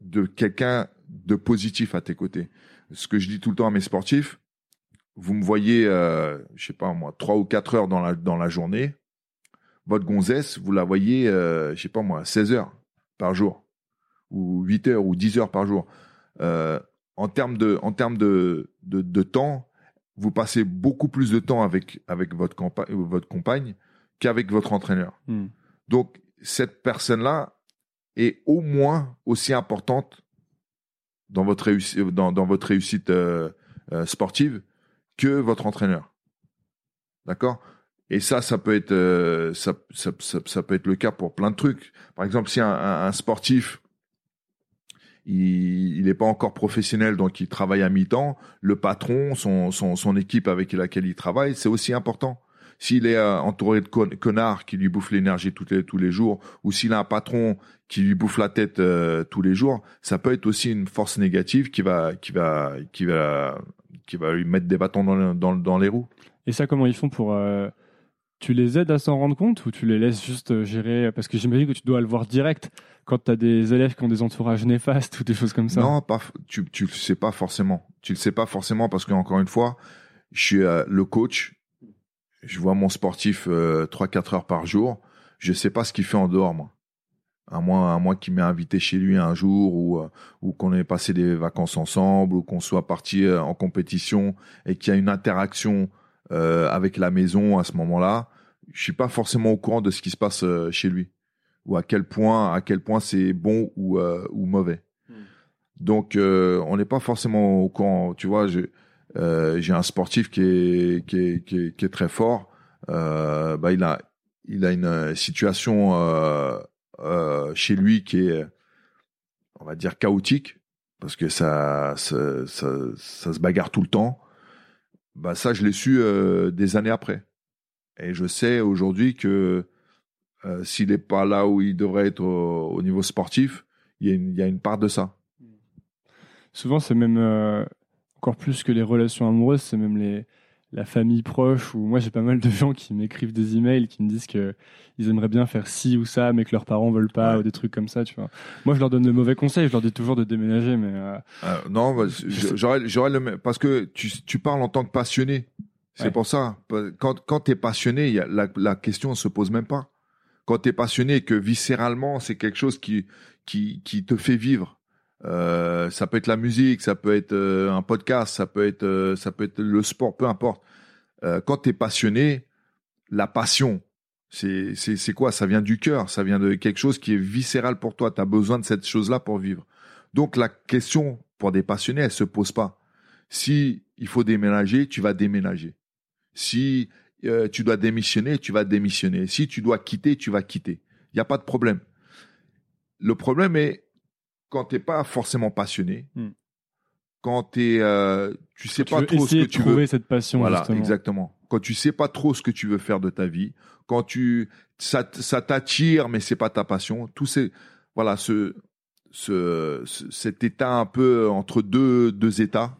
de quelqu'un de positif à tes côtés. Ce que je dis tout le temps à mes sportifs, vous me voyez, euh, je sais pas moi, trois ou quatre heures dans la, dans la journée, votre gonzesse, vous la voyez, euh, je sais pas moi, 16 heures par jour, ou 8 heures, ou 10 heures par jour. Euh, en termes de, en termes de, de, de temps, vous passez beaucoup plus de temps avec, avec votre, votre compagne qu'avec votre entraîneur. Hmm. Donc, cette personne-là est au moins aussi importante dans votre, réussite, dans, dans votre réussite euh, euh, sportive que votre entraîneur. D'accord? Et ça, ça peut être euh, ça, ça, peut être le cas pour plein de trucs. Par exemple, si un, sportif il n'est pas encore professionnel, donc il travaille à mi-temps. Le patron, son, son, son, équipe avec laquelle il travaille, c'est aussi important. S'il est euh, entouré de connards qui lui bouffent l'énergie tous les, tous les jours, ou s'il a un patron qui lui bouffe la tête euh, tous les jours, ça peut être aussi une force négative qui va, qui va, qui va, qui va lui mettre des bâtons dans, dans, les roues. Et ça, comment ils font pour tu les aides à s'en rendre compte ou tu les laisses juste euh, gérer Parce que j'imagine que tu dois le voir direct quand tu as des élèves qui ont des entourages néfastes ou des choses comme ça. Non, tu, tu le sais pas forcément. Tu le sais pas forcément parce qu'encore une fois, je suis euh, le coach. Je vois mon sportif euh, 3-4 heures par jour. Je sais pas ce qu'il fait en dehors, moi. À moins, à moins qu'il m'ait invité chez lui un jour ou, euh, ou qu'on ait passé des vacances ensemble ou qu'on soit parti euh, en compétition et qu'il y a une interaction euh, avec la maison à ce moment-là. Je suis pas forcément au courant de ce qui se passe euh, chez lui ou à quel point, à quel point c'est bon ou, euh, ou mauvais. Donc, euh, on n'est pas forcément au courant. Tu vois, j'ai euh, un sportif qui est, qui est, qui est, qui est très fort. Bah, il a, il a une situation chez lui qui est, on va dire, chaotique parce que ça, ça, ça, ça se bagarre tout le temps. Bah, ça, je l'ai su des années après. Et je sais aujourd'hui que euh, s'il n'est pas là où il devrait être au, au niveau sportif, il y, a une, il y a une part de ça. Souvent, c'est même euh, encore plus que les relations amoureuses, c'est même les, la famille proche. Ou moi, j'ai pas mal de gens qui m'écrivent des emails qui me disent que ils aimeraient bien faire ci ou ça, mais que leurs parents veulent pas, Ouais. ou des trucs comme ça. Tu vois. Moi, je leur donne de mauvais conseils. Je leur dis toujours de déménager, mais euh, non, bah, j'aurais, j'aurais le même- parce que tu, tu parles en tant que passionné. C'est Ouais. pour ça. Quand, quand tu es passionné, il y a, la, la question ne se pose même pas. Quand tu es passionné et que viscéralement, c'est quelque chose qui, qui, qui te fait vivre. Euh, ça peut être la musique, ça peut être euh, un podcast, ça peut être, euh, ça peut être le sport, peu importe. Quand tu es passionné, la passion, c'est, c'est, c'est quoi? Ça vient du cœur, ça vient de quelque chose qui est viscéral pour toi. Tu as besoin de cette chose-là pour vivre. Donc la question pour des passionnés, elle se pose pas. Si il faut déménager, tu vas déménager. Si euh, tu dois démissionner, tu vas démissionner. Si tu dois quitter, tu vas quitter. Il n'y a pas de problème. Le problème est quand t'es pas forcément passionné, Hmm. quand t'es, euh, tu sais tu pas trop ce que de tu trouver veux. cette passion. Voilà, justement. exactement. Quand tu sais pas trop ce que tu veux faire de ta vie, quand tu ça, ça t'attire mais c'est pas ta passion, tout ces voilà ce, ce ce- cet état un peu entre deux deux états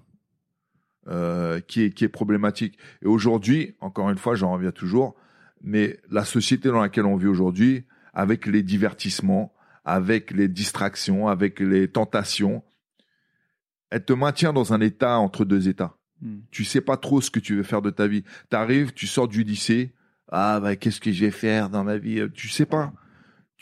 euh, qui est qui est problématique. Et aujourd'hui, encore une fois, j'en reviens toujours, mais la société dans laquelle on vit aujourd'hui, avec les divertissements, avec les distractions, avec les tentations, elle te maintient dans un état entre deux états Hmm. tu sais pas trop ce que tu veux faire de ta vie. T'arrives, tu sors du lycée, ah bah qu'est-ce que je vais faire dans ma vie? Tu sais pas.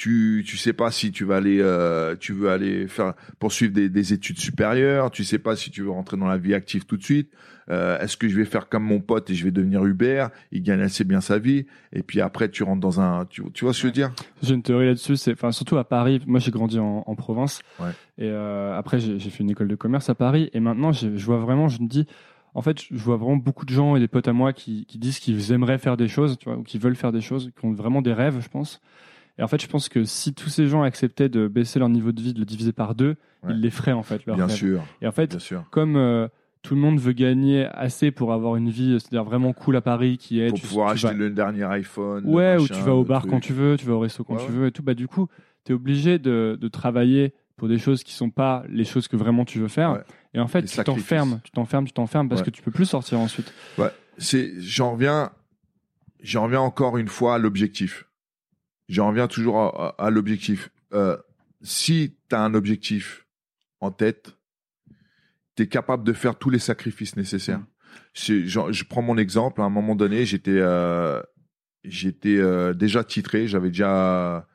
Tu tu sais pas si tu vas aller euh, tu veux aller faire poursuivre des, des études supérieures. Tu sais pas si tu veux rentrer dans la vie active tout de suite. Euh, Est-ce que je vais faire comme mon pote et je vais devenir Uber Il gagne assez bien sa vie. Et puis après tu rentres dans un tu, tu vois ce que je veux dire? J'ai une théorie là-dessus, c'est, enfin, surtout à Paris. Moi, j'ai grandi en, en province. Ouais. Et euh, après, j'ai, fait une école de commerce à Paris. Et maintenant, je vois vraiment, je me dis, en fait, je vois vraiment beaucoup de gens et des potes à moi qui, qui disent qu'ils aimeraient faire des choses, tu vois, ou qui veulent faire des choses, qui ont vraiment des rêves, je pense. Et en fait, je pense que si tous ces gens acceptaient de baisser leur niveau de vie, de le diviser par deux, Ouais. ils les feraient, en fait, leur Bien rêve. sûr, Et en fait, bien sûr. comme euh, tout le monde veut gagner assez pour avoir une vie, c'est-à-dire vraiment cool à Paris, qui est Pour tu- pouvoir tu acheter vas- le dernier iPhone. Ouais, machin, tu vas au bar truc. quand tu veux, tu vas au resto quand Ouais, tu ouais. veux et tout. Bah, du coup, tu es obligé de, de travailler pour des choses qui sont pas les choses que vraiment tu veux faire. Et en fait, tu t'enfermes, tu t'enfermes, tu t'enfermes parce que tu peux plus sortir ensuite. Ouais, c'est, j'en reviens, j'en reviens encore une fois à l'objectif. J'en reviens toujours à, à- à l'objectif. Euh, si tu as un objectif en tête, tu es capable de faire tous les sacrifices nécessaires. Mm. Genre, je prends mon exemple. À un moment donné, j'étais, euh, j'étais euh, déjà titré. J'avais déjà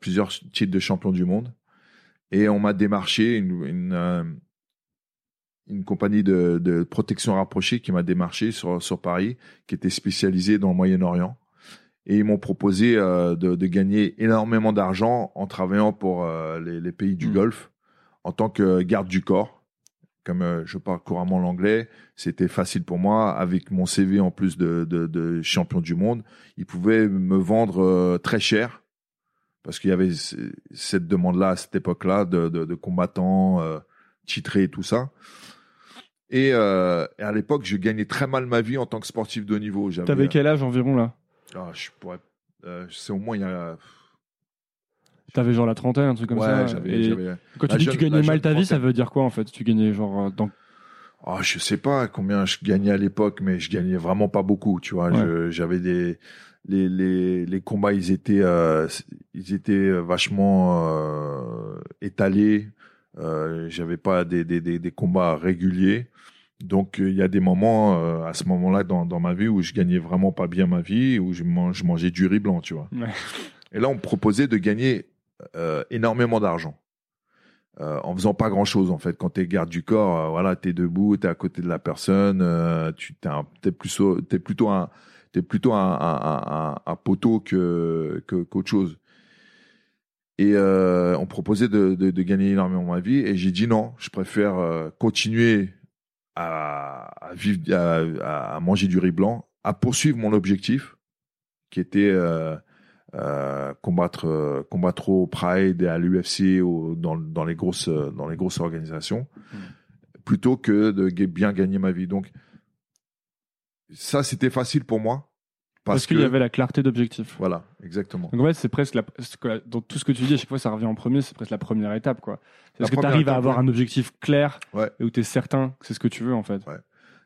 plusieurs titres de champion du monde. Et on m'a démarché une, une, une compagnie de, de protection rapprochée qui m'a démarché sur, sur Paris, qui était spécialisée dans le Moyen-Orient. Et ils m'ont proposé euh, de, de gagner énormément d'argent en travaillant pour euh, les, les pays du Mm. Golfe en tant que garde du corps. Comme euh, je parle couramment l'anglais, c'était facile pour moi. Avec mon CV en plus de, de, de champion du monde, ils pouvaient me vendre très cher parce qu'il y avait cette demande-là à cette époque-là de, combattants titrés et tout ça. Et, et à l'époque, je gagnais très mal ma vie en tant que sportif de haut niveau. T'avais quel âge environ là? Ah, je pourrais, euh, c'est au moins il y a. T'avais genre la trentaine, un truc comme ouais, ça. j'avais, Et j'avais- quand tu la dis jeune- que tu gagnais mal ta vie, ça veut dire quoi en fait Tu gagnais genre euh, dans Oh, je sais pas combien je gagnais à l'époque, mais je gagnais vraiment pas beaucoup, tu vois. Ouais. Je- J'avais des les, les les combats, ils étaient euh, ils étaient vachement euh, étalés. Euh, J'avais pas des, des des des combats réguliers. Donc euh, il y a des moments euh, à ce moment-là dans dans ma vie où je gagnais vraiment pas bien ma vie, où je, mange, je mangeais du riz blanc, tu vois. Ouais. Et là, on me proposait de gagner euh, énormément d'argent. Euh, en faisant pas grand chose en fait quand t'es garde du corps voilà t'es debout t'es à côté de la personne tu t'es un- t'es plus au- t'es plutôt un t'es plutôt un, un, un, un- un poteau que qu'autre chose et on proposait de, de, de gagner énormément ma vie et j'ai dit non je préfère continuer à, à vivre à, à manger du riz blanc à poursuivre mon objectif qui était euh, euh, combattre euh, combattre au Pride et à l'UFC ou dans dans les grosses euh, dans les grosses organisations plutôt que de bien gagner ma vie. Donc ça c'était facile pour moi Parce, parce, qu'il que y avait la clarté d'objectif. voilà exactement Donc en fait, c'est presque la, dans tout ce que tu dis, à chaque fois ça revient en premier, c'est presque la première étape quoi. Est-ce que tu arrives à avoir un objectif clair Ouais. et où tu es certain que c'est ce que tu veux en fait. Ouais.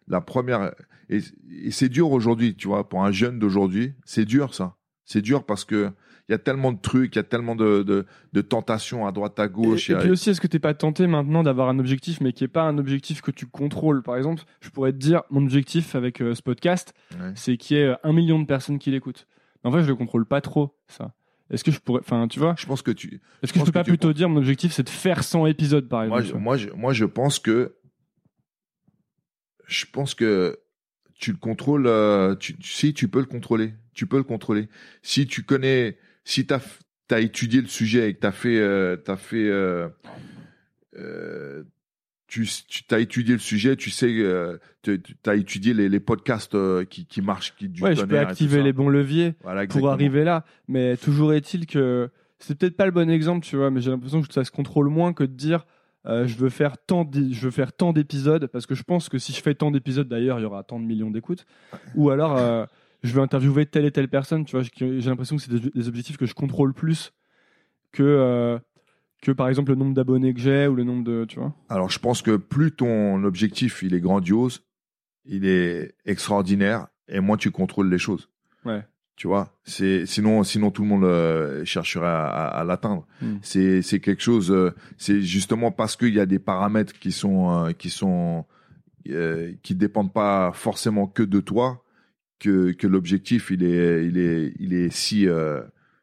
la première et, et c'est dur aujourd'hui tu vois pour un jeune d'aujourd'hui c'est dur ça c'est dur parce que il y a tellement de trucs il y a tellement de, de, de tentations à droite à gauche et puis aussi, est-ce que t'es pas tenté maintenant d'avoir un objectif, mais qui est pas un objectif que tu contrôles? Par exemple, je pourrais te dire, mon objectif avec euh, ce podcast, Ouais. c'est qu'il y ait euh, un million de personnes qui l'écoutent. Mais En fait, je le contrôle pas trop, ça. Est-ce que je pourrais, enfin, tu vois, je pense que tu est-ce que je peux pas plutôt dire mon objectif, c'est de faire 100 épisodes, par Moi, exemple? je, moi, je, moi, je pense que je pense que tu le contrôles. euh, tu- si tu peux le contrôler, tu peux le contrôler. Si tu connais, si t'as as étudié le sujet et que t'as fait, euh, t'as fait, euh, euh, tu, tu as étudié le sujet, tu sais, euh, tu as étudié les, les podcasts euh, qui, qui marchent, qui du Ouais, je peux activer les bons leviers. Voilà, pour arriver là. Mais toujours est-il que c'est peut-être pas le bon exemple, tu vois, mais j'ai l'impression que ça se contrôle moins que de dire euh, je veux faire tant je veux faire tant d'épisodes parce que je pense que si je fais tant d'épisodes d'ailleurs, il y aura tant de millions d'écoutes ou alors euh, je vais interviewer telle et telle personne, tu vois, j'ai l'impression que c'est des, des objectifs que je contrôle plus que euh, que par exemple le nombre d'abonnés que j'ai ou le nombre de, tu vois. Alors, je pense que plus ton objectif il est grandiose, il est extraordinaire, et moins tu contrôles les choses. Ouais. Tu vois, c'est sinon sinon tout le monde euh, chercherait à, à- à l'atteindre. Mm. C'est c'est quelque chose. euh, c'est justement parce qu'il y a des paramètres qui sont euh, qui sont qui dépendent pas forcément que de toi que que l'objectif il est il est il est si euh,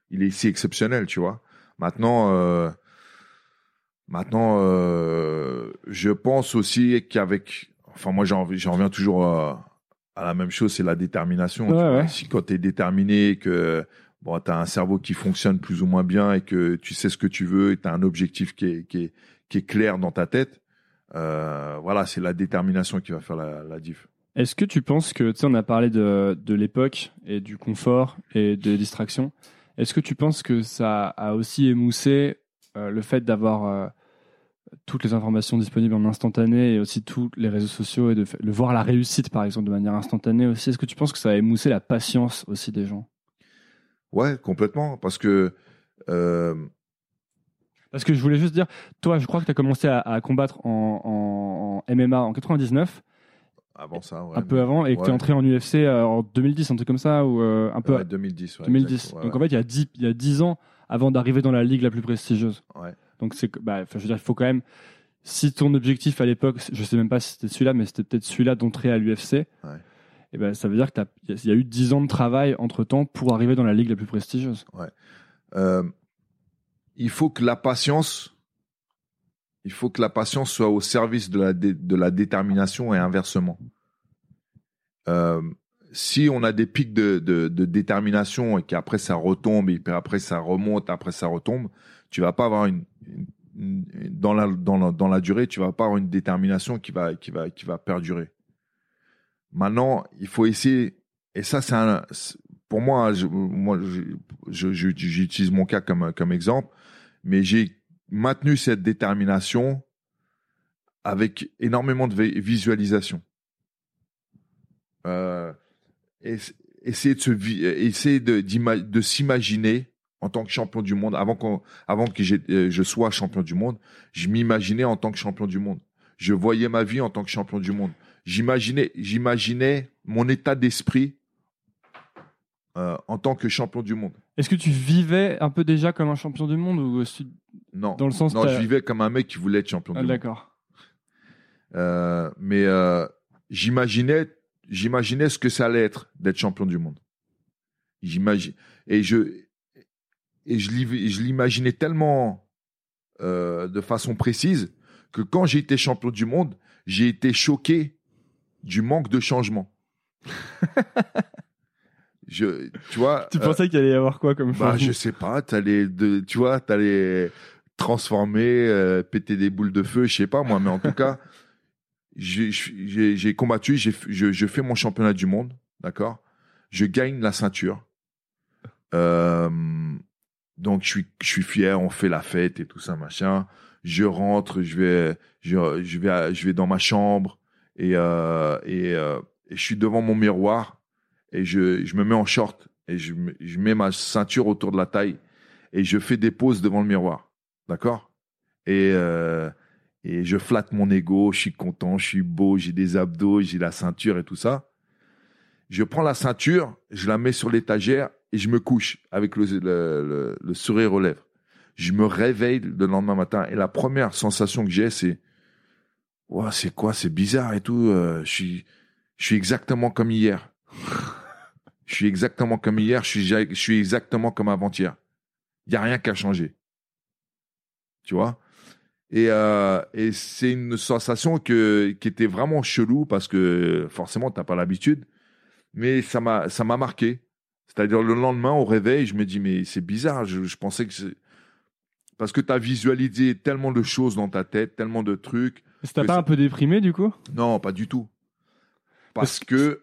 il est si exceptionnel. Tu vois. Maintenant. euh, Maintenant, euh, je pense aussi qu'avec, enfin moi j'en reviens toujours à la même chose, c'est la détermination. tu Ouais, vois. ouais. Si quand tu es déterminé, que bon, tu as un cerveau qui fonctionne plus ou moins bien et que tu sais ce que tu veux et tu as un objectif qui est, qui est, qui est clair dans ta tête, euh, voilà, c'est la détermination qui va faire la, la diff. Est-ce que tu penses que, tu sais, on a parlé de, de l'époque et du confort et de distraction. Est-ce que tu penses que ça a aussi émoussé euh, le fait d'avoir euh, toutes les informations disponibles en instantané et aussi tous les réseaux sociaux et de, de voir la réussite, par exemple, de manière instantanée aussi? Est-ce que tu penses que ça a émoussé la patience aussi des gens? Ouais, complètement, parce que euh, Parce que je voulais juste dire, toi, je crois que tu as commencé à, à combattre en, en- en MMA en 99, avant ça, ouais, un peu avant, et que tu es entré en UFC euh, en 2010, un truc comme ça, ou euh, un peu Ouais, 2010. ouais, 2010. exact, ouais, Donc en fait, il y, a 10, il y a 10 ans avant d'arriver dans la ligue la plus prestigieuse. Donc c'est bah, je veux dire, il faut quand même. Si ton objectif à l'époque, je sais même pas si c'était celui-là, mais c'était peut-être celui-là d'entrer à l'UFC. Et ben, ça veut dire qu'il y a eu 10 ans de travail entre temps pour arriver dans la ligue la plus prestigieuse. Euh, il faut que la patience, il faut que la patience soit au service de la, détermination et inversement. Euh, si on a des pics de, détermination et qu'après ça retombe et après ça remonte, après ça retombe, tu vas pas avoir une, dans la durée, tu vas pas avoir une détermination qui va qui va qui va perdurer. Maintenant, il faut essayer et ça c'est pour moi, moi, j'utilise mon cas comme, comme exemple, mais j'ai maintenu cette détermination avec énormément de vi- visualisation. Euh, essayer de s'imaginer en tant que champion du monde avant que euh, je sois champion du monde, je m'imaginais en tant que champion du monde. je voyais ma vie en tant que champion du monde. J'imaginais, j'imaginais mon état d'esprit euh, en tant que champion du monde. Est-ce que tu vivais un peu déjà comme un champion du monde ou Non, dans le sens non, je vivais comme un mec qui voulait être champion Ah, du monde. D'accord. Euh, mais euh, j'imaginais, j'imaginais ce que ça allait être d'être champion du monde. J'imagine et je et je l'imaginais tellement euh, de façon précise que quand j'ai été champion du monde, j'ai été choqué du manque de changement. je, tu vois. Tu euh, pensais qu'il allait y avoir quoi comme bah, je sais pas, t'allais tu vois, t'allais transformer, euh, péter des boules de feu, je sais pas moi, mais en tout cas, j'ai- combattu, je, je fais mon championnat du monde, d'accord? Je gagne la ceinture. Euh, donc je suis, je suis fier, on fait la fête et tout ça, machin. Je rentre, je vais, je, je vais, je vais dans ma chambre et, euh, et, et je suis devant mon miroir et je, je me mets en short et je, je mets ma ceinture autour de la taille et je fais des poses devant le miroir, d'accord? Et euh, et je flatte mon ego, je suis content, je suis beau, j'ai des abdos, j'ai la ceinture et tout ça. Je prends la ceinture, je la mets sur l'étagère et je me couche avec le, le, sourire aux lèvres. Je me réveille le lendemain matin et la première sensation que j'ai, c'est Ouah, c'est quoi, c'est bizarre et tout. euh, je suis, je suis exactement comme hier. Je suis exactement comme hier. Je suis, je suis exactement comme avant-hier. Il y a rien qui a changé. Tu vois? Et, euh, et c'est une sensation que, qui était vraiment chelou parce que forcément, tu n'as pas l'habitude. Mais ça m'a, ça m'a marqué. C'est-à-dire le lendemain, au réveil, je me dis, mais c'est bizarre. Je, je pensais que c'est... Parce que tu as visualisé tellement de choses dans ta tête, tellement de trucs. Ça t'a pas ça- un peu déprimé du coup? Non, pas du tout. Parce Parce que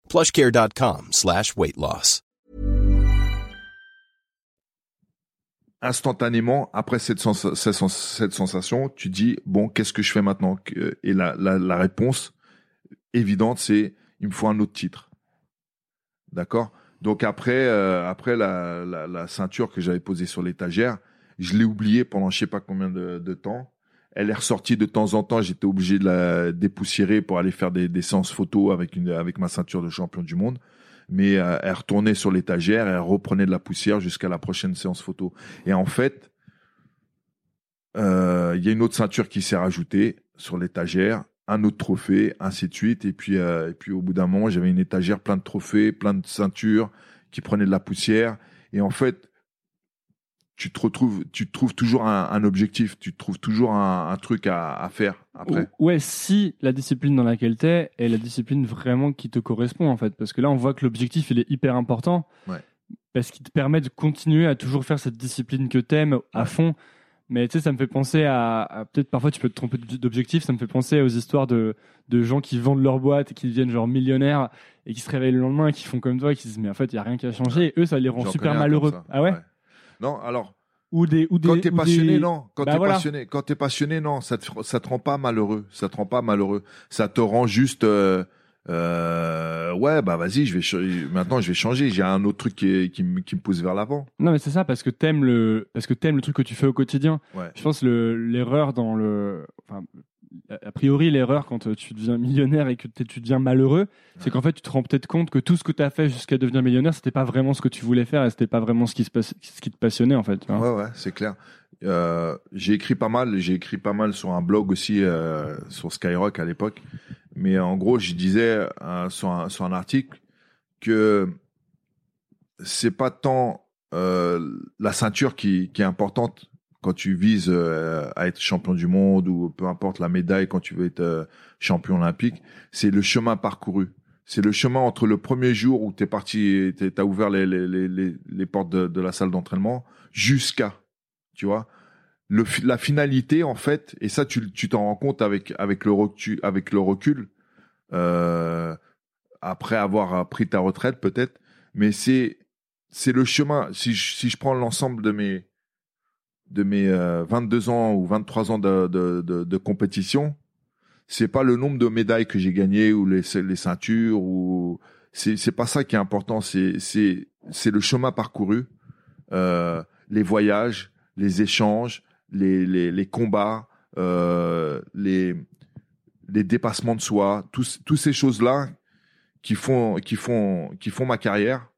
plushcare.com slash instantanément, après cette, sens- cette sens- cette sensation, tu dis, bon, qu'est-ce que je fais maintenant Et la, réponse évidente, c'est, il me faut un autre titre. D'accord? Donc après, euh, après la, ceinture que j'avais posée sur l'étagère, je l'ai oubliée pendant je sais pas combien de temps. Elle est ressortie de temps en temps. J'étais obligé de la dépoussiérer pour aller faire des, séances photos avec, une, avec ma ceinture de champion du monde. Mais euh, elle retournait sur l'étagère elle reprenait de la poussière jusqu'à la prochaine séance photo. Et en fait, euh, il y a une autre ceinture qui s'est rajoutée sur l'étagère, un autre trophée, ainsi de suite. Et puis, euh, et puis au bout d'un moment, j'avais une étagère plein de trophées, plein de ceintures qui prenaient de la poussière. Et en fait, tu te retrouves, tu te trouves toujours un, un objectif, tu te trouves toujours un, un truc à, à faire après. Ouais, si la discipline dans laquelle t'es est la discipline vraiment qui te correspond en fait. Parce que là, on voit que l'objectif, il est hyper important. Ouais. Parce qu'il te permet de continuer à toujours faire cette discipline que t'aimes à fond. Mais tu sais, ça me fait penser à, à- peut-être parfois tu peux te tromper d'objectif. Ça me fait penser aux histoires de, de gens qui vendent leur boîte et qui deviennent genre millionnaires et qui se réveillent le lendemain et qui font comme toi et qui se disent mais en fait il y a rien qui a changé. Et eux, ça les rend J'en super malheureux. Ah ouais, Non, alors Ou des ou des quand t'es passionné, des- non. Quand Bah t'es voilà. passionné, quand t'es passionné, non, ça te, ça te rend pas malheureux. Ça te rend pas malheureux. Ça te rend juste, euh, euh, ouais, bah vas-y, je vais maintenant je vais changer. J'ai un autre truc qui, est- qui, me- qui me pousse vers l'avant. Non mais c'est ça parce que t'aimes le parce que t'aimes le truc que tu fais au quotidien. Ouais. Je pense le l'erreur dans le enfin a priori l'erreur quand euh, tu deviens millionnaire et que tu deviens malheureux, c'est qu'en fait tu te rends peut-être compte que tout ce que tu as fait jusqu'à devenir millionnaire, c'était pas vraiment ce que tu voulais faire et c'était pas vraiment ce qui se passe- ce qui te passionnait en fait. Ouais, ouais, c'est clair. euh, j'ai écrit pas mal. J'ai écrit pas mal sur un blog aussi euh, sur Skyrock à l'époque. Mais en gros, je disais euh, sur, un, sur un article que c'est pas tant la ceinture qui, qui est importante quand tu vises euh, à être champion du monde ou peu importe la médaille quand tu veux être euh, champion olympique, c'est le chemin parcouru. C'est le chemin entre le premier jour où tu parti, tu as ouvert les, les, les, les portes de, de la salle d'entraînement jusqu'à, tu vois. Le, la finalité, en fait, et ça, tu tu t'en rends compte avec, avec, le, recul, avec le recul, euh, après avoir pris ta retraite peut-être, mais c'est c'est le chemin. Si je, si je prends l'ensemble de mes de mes euh, 22 ans ou 23 ans de, de, de, de compétition, c'est pas le nombre de médailles que j'ai gagnées ou les, les ceintures ou c'est c'est pas ça qui est important. C'est c'est c'est le chemin parcouru, euh, les voyages, les échanges, les les, les combats, euh, les les dépassements de soi, tous tous ces choses là qui font qui font qui font ma carrière.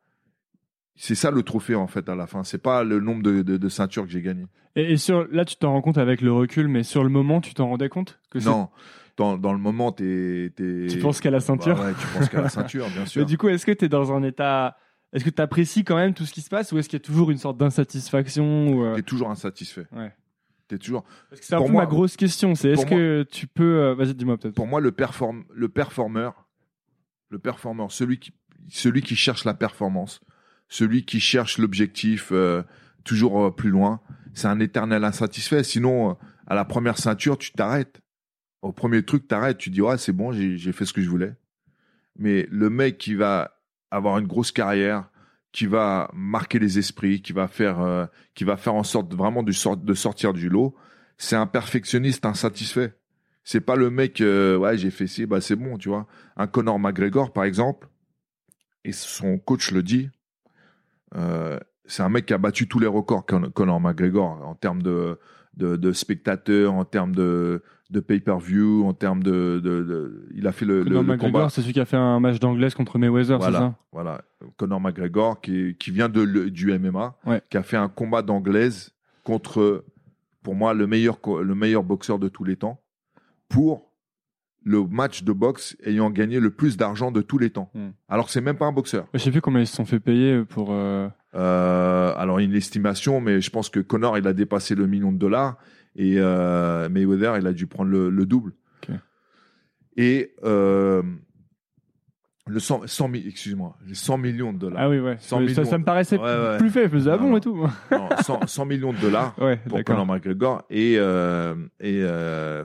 C'est ça le trophée en fait à la fin. C'est pas le nombre de, de, de ceintures que j'ai gagné. Et, et sur, là, tu t'en rends compte avec le recul, mais sur le moment, tu t'en rendais compte que Non, dans, dans le moment, t'es, t'es- Tu penses qu'à la ceinture Bah ouais, tu penses qu'à la ceinture, bien Mais sûr. du coup, est-ce que tu es dans un état. Est-ce que tu apprécies quand même tout ce qui se passe ou est-ce qu'il y a toujours une sorte d'insatisfaction ou, euh, T'es toujours insatisfait. Ouais. T'es toujours. Parce que c'est un Pour peu moi- ma grosse question. C'est est-ce que tu peux. euh, Vas-y, dis-moi peut-être. Pour moi, le perform, le performeur, le performeur, celui qui, celui qui cherche la performance, celui qui cherche l'objectif euh, toujours euh, plus loin, c'est un éternel insatisfait. Sinon, euh, à la première ceinture, tu t'arrêtes. Au premier truc, t'arrêtes. Tu dis ouais, c'est bon, j'ai fait ce que je voulais. Mais le mec qui va avoir une grosse carrière, qui va marquer les esprits, qui va faire, en sorte vraiment de sortir du lot, c'est un perfectionniste insatisfait. C'est pas le mec, ouais, j'ai fait ci, bah c'est bon, tu vois. Un Conor McGregor, par exemple, et son coach le dit, euh, c'est un mec qui a battu tous les records, Con- Conor McGregor, en termes de, de, de spectateurs, en termes de, de pay-per-view, en termes de, il a fait le, Conor le McGregor, c'est celui qui a fait un match d'anglaise contre Mayweather, c'est Voilà, ça? voilà. Conor McGregor qui, qui vient de, du MMA, Ouais. qui a fait un combat d'anglaise contre, pour moi, le meilleur, co- le meilleur boxeur de tous les temps, pour le match de boxe ayant gagné le plus d'argent de tous les temps. Hmm. Alors que c'est même pas un boxeur. Je sais plus combien ils se sont fait payer pour. euh, Euh, alors une estimation, mais je pense que Conor il a dépassé le million de dollars et euh, Mayweather il a dû prendre le, le double. Et euh, le 100, 100 mi- excuse-moi, les 100 millions de dollars. Ah oui, ouais. 100 Mais ça, ça me paraissait Ouais, ouais. plus fait. Bon non. et tout. Non, 100, 100 millions de dollars ouais, pour. Conor McGregor et, euh, et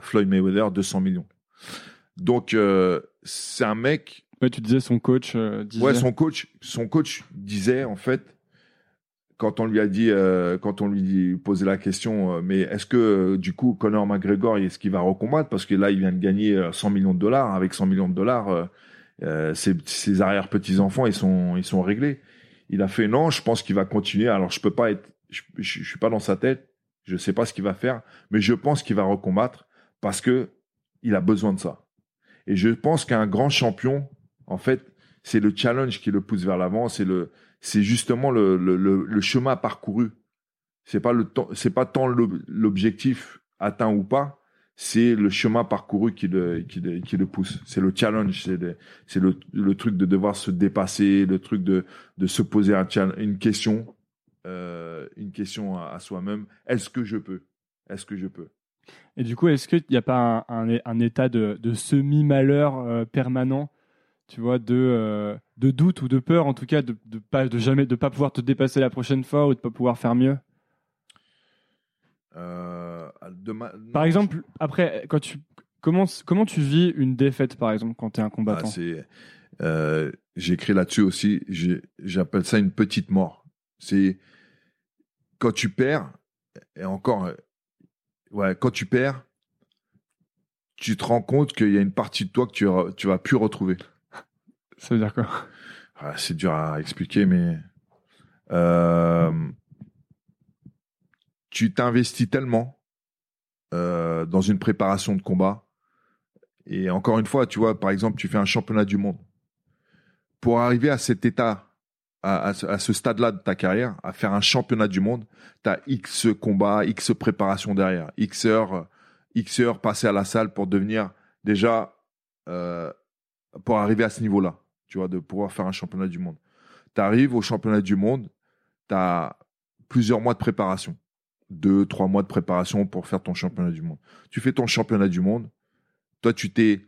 Floyd Mayweather 200 millions. Donc euh, c'est un mec Ouais, tu disais son coach euh, disait. Ouais, son coach, son coach disait en fait quand on lui a dit, euh, quand on lui posait la question, euh, mais est-ce que du coup Conor McGregor est-ce qu'il va recombattre? Parce que là il vient de gagner euh, 100 millions de dollars avec 100 millions de dollars, ses, ses arrière petits enfants ils sont ils sont réglés. Il a fait non, je pense qu'il va continuer. Alors je peux pas être, je, je, je suis pas dans sa tête, je sais pas ce qu'il va faire, mais je pense qu'il va recombattre parce que il a besoin de ça. Et je pense qu'un grand champion, en fait, c'est le challenge qui le pousse vers l'avant, c'est le, c'est justement le, le, le, le chemin parcouru. C'est pas le c'est pas tant l'ob- l'objectif atteint ou pas, c'est le chemin parcouru qui le, qui le, qui le pousse. C'est le challenge, c'est le, c'est le, truc de devoir se dépasser, le truc de, de se poser un une question, euh, une question à, à soi-même. Est-ce que je peux? Est-ce que je peux? Et du coup, est-ce qu'il n'y a pas un, un- un état de, de semi-malheur euh, permanent, tu vois, de, euh, de doute ou de peur, en tout cas, de, de pas de jamais de pas pouvoir te dépasser la prochaine fois ou de pas pouvoir faire mieux? Euh, ma- Par exemple, après, quand tu comment comment tu vis une défaite, par exemple, quand tu es un Ah, combattant euh, j'ai écrit là-dessus aussi. J'appelle ça une petite mort. C'est quand tu perds, et encore, ouais, quand tu perds, tu te rends compte qu'il y a une partie de toi que tu, tu vas plus retrouver. Ça veut dire quoi? Ah, c'est dur à expliquer, mais euh, tu t'investis tellement euh, dans une préparation de combat. Et encore une fois, tu vois, par exemple, tu fais un championnat du monde. Pour arriver à cet état à, à ce, stade-là de ta carrière, à faire un championnat du monde, tu as X combats, X préparation derrière, X heures, X heures passées à la salle pour devenir déjà, euh, pour arriver à ce niveau-là, tu vois, de pouvoir faire un championnat du monde. Tu arrives au championnat du monde, tu as plusieurs mois de préparation, deux, trois mois de préparation pour faire ton championnat du monde. Tu fais ton championnat du monde, toi, tu t'es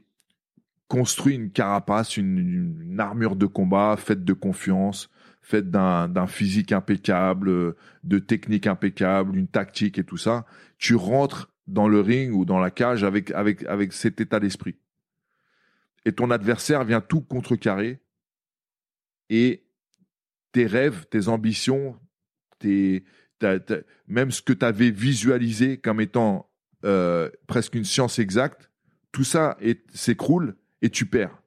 construit une carapace, une, une armure de combat faite de confiance, faite d'un physique impeccable, de technique impeccable, une tactique et tout ça. Tu rentres dans le ring ou dans la cage avec, avec, avec cet état d'esprit. Et ton adversaire vient tout contrecarrer et tes rêves, tes ambitions, tes, même ce que tu avais visualisé comme étant euh, presque une science exacte, tout ça s'écroule et tu perds.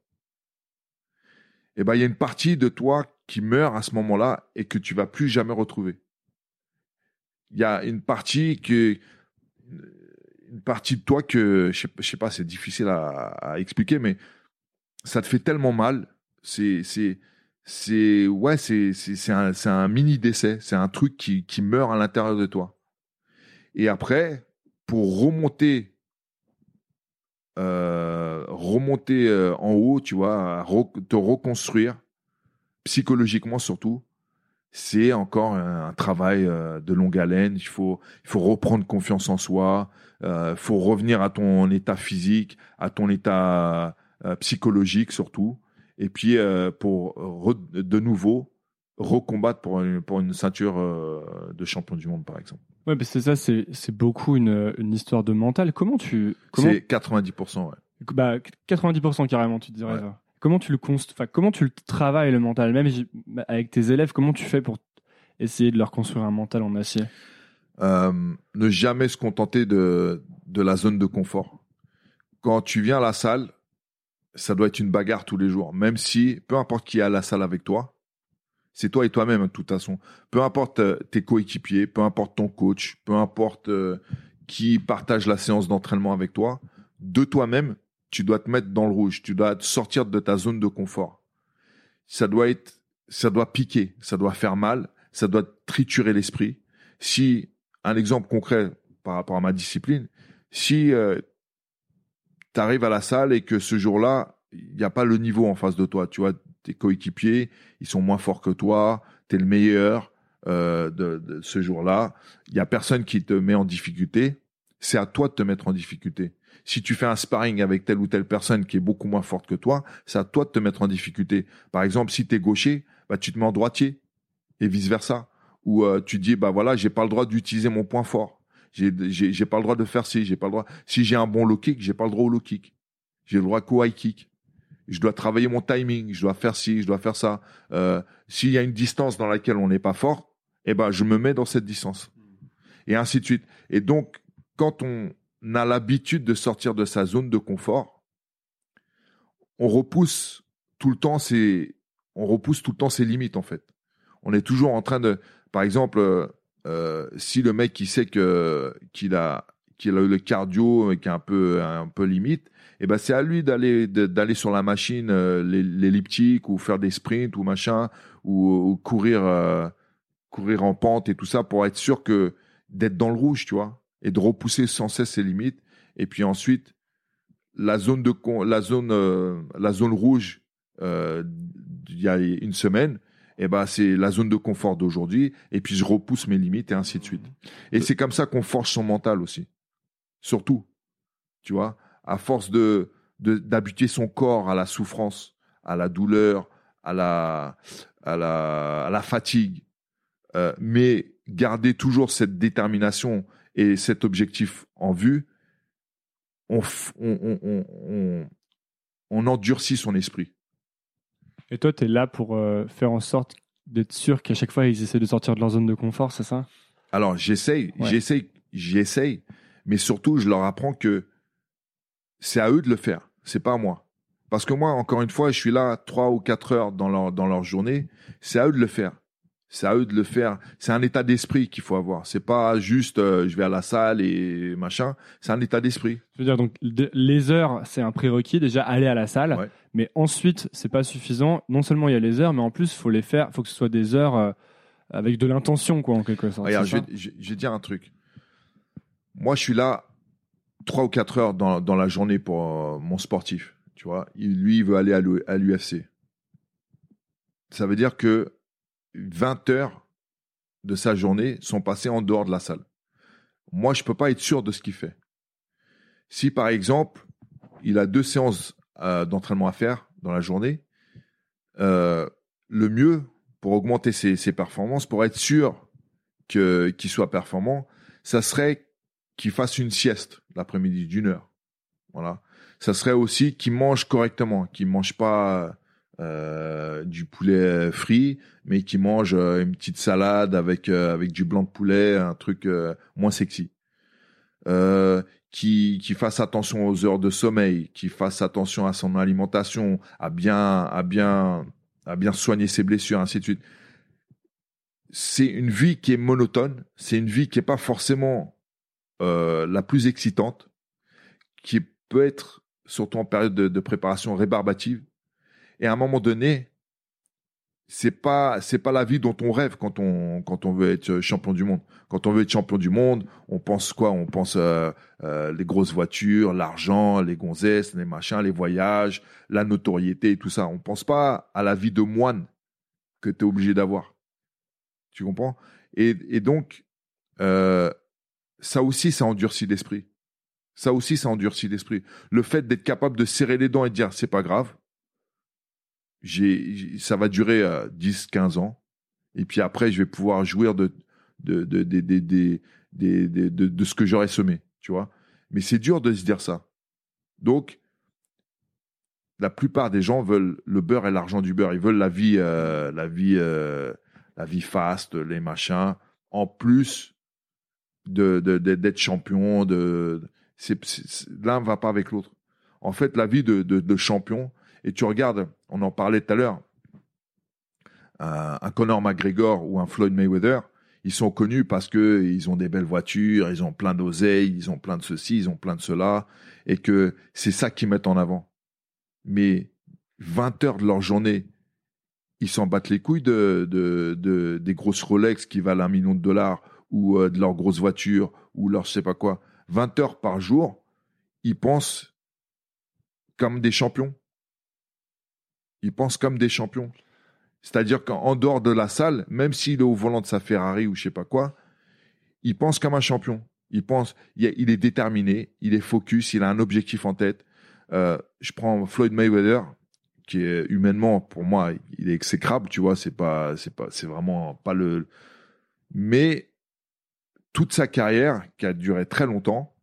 Et ben il y a une partie de toi qui meurt à ce moment-là et que tu vas plus jamais retrouver. Il y a une partie que une partie de toi que je sais, sais pas, c'est difficile à, expliquer, mais ça te fait tellement mal. C'est c'est c'est ouais, c'est c'est un un mini décès. C'est un truc qui qui meurt à l'intérieur de toi. Et après, pour remonter euh, remonter euh, en haut, tu vois, te reconstruire psychologiquement surtout, c'est encore un, un travail euh, de longue haleine. Il faut, il faut reprendre confiance en soi. Il faut revenir à ton état physique, à ton état euh, psychologique surtout. Et puis euh, pour re- de nouveau recombattre pour une, pour une ceinture euh, de champion du monde par exemple. Ouais, mais c'est ça, c'est c'est beaucoup une, une histoire de mental. Comment tu. Comment, C'est 90%. Ouais. bah, 90% carrément, tu te dirais. Ouais. ça. Comment tu le comment tu le travailles le mental, même avec tes élèves, comment tu fais pour essayer de leur construire un mental en acier? Euh, ne jamais se contenter de, de la zone de confort. Quand tu viens à la salle, ça doit être une bagarre tous les jours. Même si, peu importe qui est à la salle avec toi, c'est toi et toi-même de toute façon. Peu importe euh, tes coéquipiers, peu importe ton coach, peu importe euh, qui partage la séance d'entraînement avec toi, de toi-même, tu dois te mettre dans le rouge. Tu dois te sortir de ta zone de confort. Ça doit être, ça doit piquer, ça doit faire mal, ça doit triturer l'esprit. Si un exemple concret par rapport à ma discipline, si tu arrives à la salle et que ce jour-là, il n'y a pas le niveau en face de toi, tu vois, tes coéquipiers, ils sont moins forts que toi, tu es le meilleur euh, de, de ce jour-là, il n'y a personne qui te met en difficulté, c'est à toi de te mettre en difficulté. Si tu fais un sparring avec telle ou telle personne qui est beaucoup moins forte que toi, c'est à toi de te mettre en difficulté. Par exemple, si tu es gaucher, bah, tu te mets en droitier et vice-versa. Où euh, tu dis bah voilà j'ai pas le droit d'utiliser mon point fort. J'ai j'ai j'ai pas le droit de faire ci j'ai pas le droit. Si j'ai un bon low kick j'ai pas le droit au low kick. J'ai le droit qu'au high kick. Je dois travailler mon timing je dois faire ci je dois faire ça. Euh, s'il y a une distance dans laquelle on n'est pas fort eh ben je me mets dans cette distance. Et ainsi de suite. Et donc quand on a l'habitude de sortir de sa zone de confort on repousse tout le temps ses on repousse tout le temps limites en fait. On est toujours en train de par exemple, euh, euh, si le mec qui sait que qu'il a qu'il a le cardio et qui est un peu un peu limite, eh ben c'est à lui d'aller d'aller sur la machine euh, l'elliptique ou faire des sprints ou machin ou, ou courir courir en pente et tout ça pour être sûr que d'être dans le rouge, tu vois, et de repousser sans cesse ses limites. Et puis ensuite, la zone de con- la zone euh, la zone rouge euh, il y a une semaine eh ben c'est la zone de confort d'aujourd'hui et puis je repousse mes limites et ainsi de suite. Et c'est comme ça qu'on forge son mental aussi. Surtout, tu vois, à force de de- d'habituer son corps à la souffrance, à la douleur, à la à la à la fatigue, euh, mais garder toujours cette détermination et cet objectif en vue, on on, on, on, endurcit son esprit. Et toi, tu es là pour euh, faire en sorte d'être sûr qu'à chaque fois, ils essaient de sortir de leur zone de confort, c'est ça? Alors j'essaye, Ouais. j'essaye, j'essaye, mais surtout je leur apprends que c'est à eux de le faire, c'est pas à moi. Parce que moi, encore une fois, je suis là trois ou quatre heures dans leur dans leur journée, c'est à eux de le faire. C'est à eux de le faire. C'est un état d'esprit qu'il faut avoir. C'est pas juste euh, je vais à la salle et machin. C'est un état d'esprit. Je veux dire, donc de- les heures, c'est un prérequis. Déjà, aller à la salle. Ouais. Mais ensuite, c'est pas suffisant. Non seulement il y a les heures, mais en plus, faut les faire. faut que ce soit des heures euh, avec de l'intention, quoi, en quelque sorte. Regarde, je vais, je- je vais te dire un truc. Moi, je suis là trois ou quatre heures dans, dans la journée pour euh, mon sportif. Tu vois, Il- lui, il veut aller à l'UFC. Ça veut dire que 20 heures de sa journée sont passées en dehors de la salle. Moi, je peux pas être sûr de ce qu'il fait. Si, par exemple, il a deux séances euh, d'entraînement à faire dans la journée, euh, le mieux pour augmenter ses, performances, pour être sûr qu'il soit performant, ça serait qu'il fasse une sieste l'après-midi d'une heure. Voilà. Ça serait aussi qu'il mange correctement, qu'il mange pas euh, du poulet frit, mais qu'il mange euh, une petite salade avec euh, avec du blanc de poulet, un truc moins sexy. Qui qui fasse attention aux heures de sommeil, qui fasse attention à son alimentation, à bien à bien à bien soigner ses blessures, ainsi de suite c'est une vie qui est monotone, c'est une vie qui est pas forcément euh, la plus excitante, qui peut être surtout en période de, de préparation rébarbative. Et à un moment donné, c'est pas c'est pas la vie dont on rêve quand on quand on veut être champion du monde. Quand on veut être champion du monde, on pense quoi? On pense euh, euh, les grosses voitures, l'argent, les gonzesses, les machins, les voyages, la notoriété et tout ça. On pense pas à la vie de moine que tu es obligé d'avoir. Tu comprends? Et, et donc, euh, ça aussi, ça endurcit l'esprit. Ça aussi, ça endurcit l'esprit. Le fait d'être capable de serrer les dents et de dire, c'est pas grave, j'ai, ça va durer euh, 10, 15 ans. Et puis après, je vais pouvoir jouir de, de, de, de, de, ce que j'aurais semé. Tu vois Mais c'est dur de se dire ça. Donc, la plupart des gens veulent le beurre et l'argent du beurre. Ils veulent la vie, euh, la vie, euh, la vie fast, les machins, en plus de d'être champion. De, l'un va pas avec l'autre. En fait, la vie de, de champion. Et tu regardes, on en parlait tout à l'heure, un, un Conor McGregor ou un Floyd Mayweather, ils sont connus parce que ils ont des belles voitures, ils ont plein d'oseilles, ils ont plein de ceci, ils ont plein de cela, et que c'est ça qu'ils mettent en avant. Mais 20 heures de leur journée, ils s'en battent les couilles de, de, de- des grosses Rolex qui valent un million de dollars ou euh, de leurs grosses voitures ou leur je sais pas quoi. 20 heures par jour, ils pensent comme des champions. Ils pensent comme des champions. C'est-à-dire qu'en dehors de la salle, même s'il est au volant de sa Ferrari ou je sais pas quoi, il pense comme un champion. Il pense, il, est- il déterminé, il est focus, il a un objectif en tête. Euh, je prends Floyd Mayweather, qui est humainement, pour moi, il est exécrable, tu vois, c'est pas, c'est vraiment pas le. Mais toute sa carrière, qui a duré très longtemps,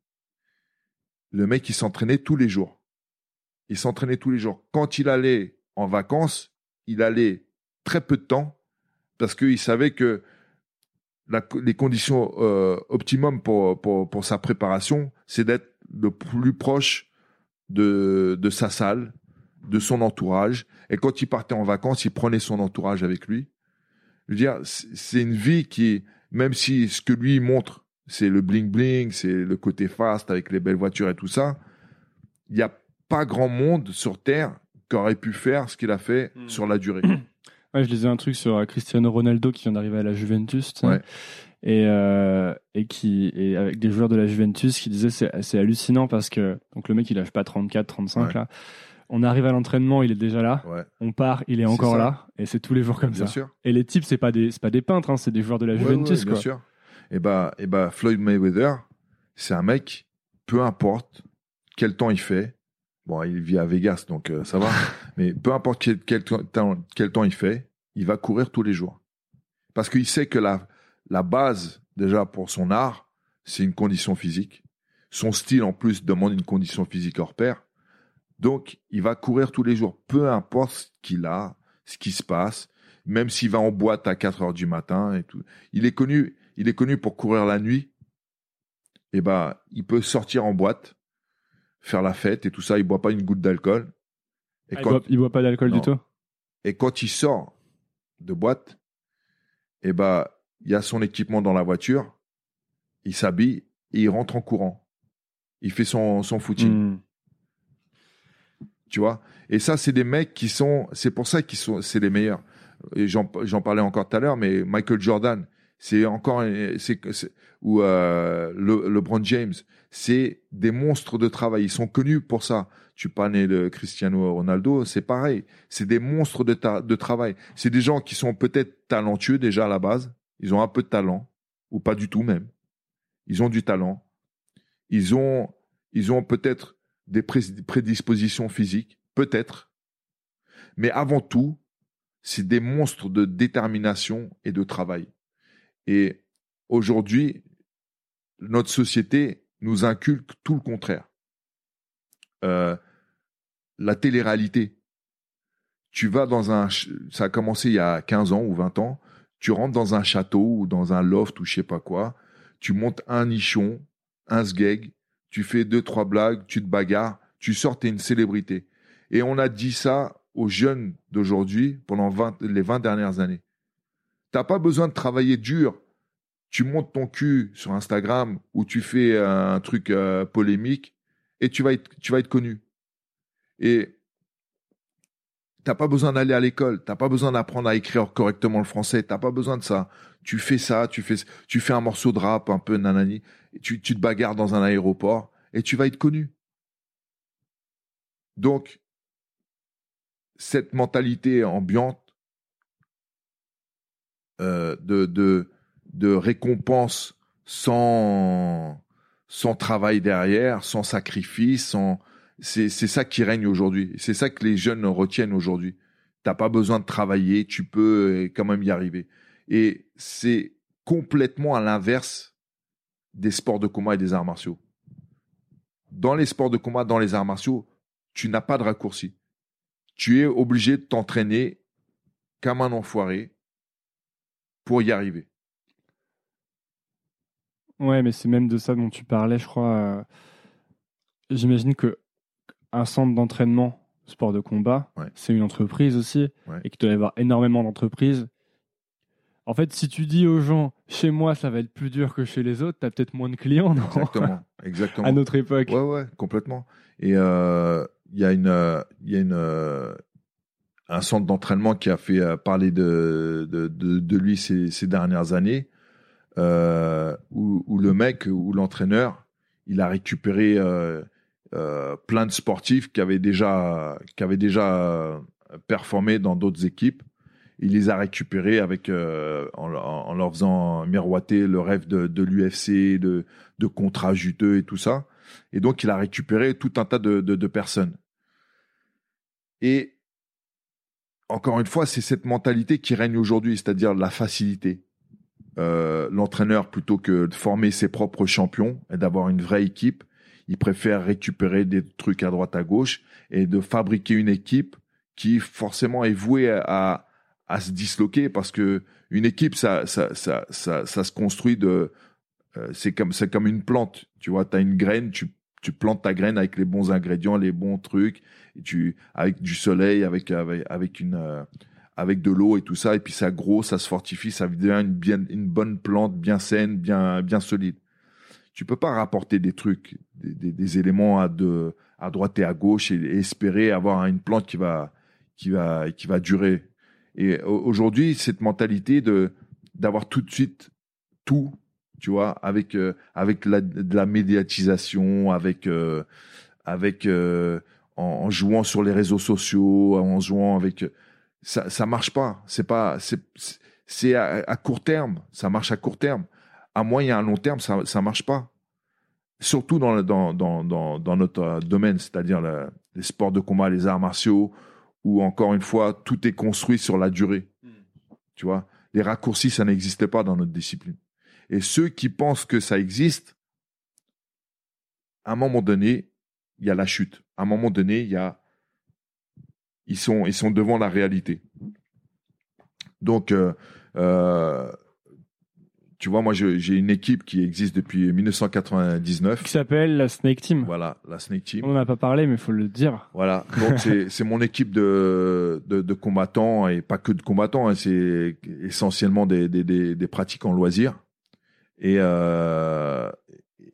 le mec, il s'entraînait tous les jours. Il s'entraînait tous les jours. Quand il allait en vacances, il allait très peu de temps parce qu'il savait que les conditions euh, optimum pour, pour, sa préparation, c'est d'être le plus proche de, de sa salle, de son entourage. Et quand il partait en vacances, il prenait son entourage avec lui. Je veux dire, c'est c'est une vie qui, même si ce que lui montre, c'est le bling-bling, c'est le côté fast avec les belles voitures et tout ça, il n'y a pas grand monde sur Terre qui aurait pu faire ce qu'il a fait Hmm. sur la durée. Ouais, je lisais un truc sur euh, Cristiano Ronaldo qui vient d'arriver à la Juventus. Ouais. Et, euh, et qui et avec des joueurs de la Juventus qui disaient c'est c'est hallucinant parce que donc le mec il lâche pas 34 35 Ouais. là on arrive à l'entraînement il est déjà là Ouais, on part il est encore là et c'est tous les jours comme bien ça sûr. et les types c'est pas des c'est pas des peintres hein, c'est des joueurs de la Ouais, Juventus ouais, bien quoi sûr. Et bah, et bah, Floyd Mayweather, c'est un mec, peu importe quel temps il fait. Bon, il vit à Vegas, donc euh, ça va. mais peu importe quel, quel temps, quel temps il fait, il va courir tous les jours. Parce qu'il sait que la, la base, déjà, pour son art, c'est une condition physique. Son style, en plus, demande une condition physique hors pair. Donc, il va courir tous les jours, peu importe ce qu'il a, ce qui se passe, même s'il va en boîte à 4 heures du matin et tout. Il est connu, il est connu pour courir la nuit. Et ben, il peut sortir en boîte, faire la fête et tout ça. Il boit pas une goutte d'alcool. Et Ah, il, boit, il boit pas d'alcool du tout? Et quand il sort de boîte, et ben, il y a son équipement dans la voiture, il s'habille et il rentre en courant. Il fait son, son footing. Hmm. Tu vois? Et ça, c'est des mecs qui sont. C'est pour ça qu'ils sont. C'est les meilleurs. Et j'en, j'en parlais encore tout à l'heure, mais Michael Jordan, c'est encore. C'est, ou euh, le, LeBron James, c'est des monstres de travail. Ils sont connus pour ça. Tu parlais de Cristiano Ronaldo, c'est pareil. C'est des monstres de, de travail. C'est des gens qui sont peut-être talentueux déjà à la base. Ils ont un peu de talent, ou pas du tout même. Ils ont du talent. Ils ont, ils ont peut-être des pré- prédispositions physiques, peut-être. Mais avant tout, c'est des monstres de détermination et de travail. Et aujourd'hui, notre société nous inculque tout le contraire. Euh, la télé-réalité. Tu vas dans un... Ça a commencé il y a 15 ans ou 20 ans. Tu rentres dans un château ou dans un loft ou je sais pas quoi. Tu montes un nichon, un sgeg, tu fais deux, trois blagues, tu te bagarres, tu sors, t'es une célébrité. Et on a dit ça aux jeunes d'aujourd'hui pendant 20 les 20 dernières années. T'as pas besoin de travailler dur. Tu montes ton cul sur Instagram ou tu fais un truc euh, polémique et tu vas être, tu vas être connu. Et t'as pas besoin d'aller à l'école, t'as pas besoin d'apprendre à écrire correctement le français, t'as pas besoin de ça. Tu fais ça, tu fais, tu fais un morceau de rap un peu nanani, tu te bagarres dans un aéroport et tu vas être connu. Donc, cette mentalité ambiante euh, de, de, récompense sans, sans travail derrière, sans sacrifice, sans, c'est, c'est ça qui règne aujourd'hui. C'est ça que les jeunes retiennent aujourd'hui. T'as pas besoin de travailler, tu peux euh, quand même y arriver. Et c'est complètement à l'inverse des sports de combat et des arts martiaux. Dans les sports de combat, dans les arts martiaux, tu n'as pas de raccourci. Tu es obligé de t'entraîner comme un enfoiré pour y arriver. Ouais, mais c'est même de ça dont tu parlais, je crois. euh, J'imagine que un centre d'entraînement sport de combat, Ouais. c'est une entreprise aussi, Ouais. et qu'il doit y avoir énormément d'entreprises. En fait, si tu dis aux gens, chez moi, ça va être plus dur que chez les autres, t'as peut-être moins de clients, non? Exactement. Exactement. À notre époque. Ouais, ouais, complètement. Et euh, il y a une, euh, il y a une, euh, un centre d'entraînement qui a fait euh, parler de, de, lui ces, ces dernières années, euh, où, le mec ou l'entraîneur, il a récupéré euh, plein de sportifs qui avaient déjà, qui avaient déjà performé dans d'autres équipes. Il les a récupérés avec en, en leur faisant miroiter le rêve de, de l'UFC, de, de contrats juteux et tout ça. Et donc, il a récupéré tout un tas de, de, de personnes. Et encore une fois, c'est cette mentalité qui règne aujourd'hui, c'est-à-dire la facilité. Euh, L'entraîneur, plutôt que de former ses propres champions et d'avoir une vraie équipe, il préfère récupérer des trucs à droite à gauche et de fabriquer une équipe qui forcément est vouée à, se disloquer parce que une équipe, ça, ça, ça, ça, se construit de, euh, c'est comme, comme une plante. Tu vois, tu une graine, tu, tu plantes ta graine avec les bons ingrédients, les bons trucs, tu, avec du soleil, avec, avec, une, euh, avec de l'eau et tout ça, et puis ça grossit, ça se fortifie, ça devient une, bien, une bonne plante, bien saine, bien, bien solide. Tu peux pas rapporter des trucs, des, éléments à, de, à droite et à gauche et, et espérer avoir une plante qui va, qui va, qui va durer. Et au- aujourd'hui, cette mentalité de, d'avoir tout de suite tout, tu vois, avec, euh, avec la, de la médiatisation, avec, euh, avec, euh, en, en jouant sur les réseaux sociaux, en jouant avec, ça, ça marche pas. C'est pas, c'est, à, à court terme. Ça marche à court terme. À moyen, à long terme, ça, ça marche pas. Surtout dans, le- dans, dans, dans, dans notre domaine, c'est-à-dire le- les sports de combat, les arts martiaux, où encore une fois, tout est construit sur la durée. Tu vois, les raccourcis, ça n'existait pas dans notre discipline. Et ceux qui pensent que ça existe, à un moment donné, il y a la chute. À un moment donné, il y a, ils sont, ils sont devant la réalité. Donc, euh, euh, tu vois, moi, j'ai une équipe qui existe depuis 1999. Qui s'appelle la Snake Team. Voilà, la Snake Team. On n'en a pas parlé, mais il faut le dire. Voilà, donc c'est c'est mon équipe de, de, de combattants et pas que de combattants, hein, c'est essentiellement des, des, des, des pratiquants loisirs. Et, euh,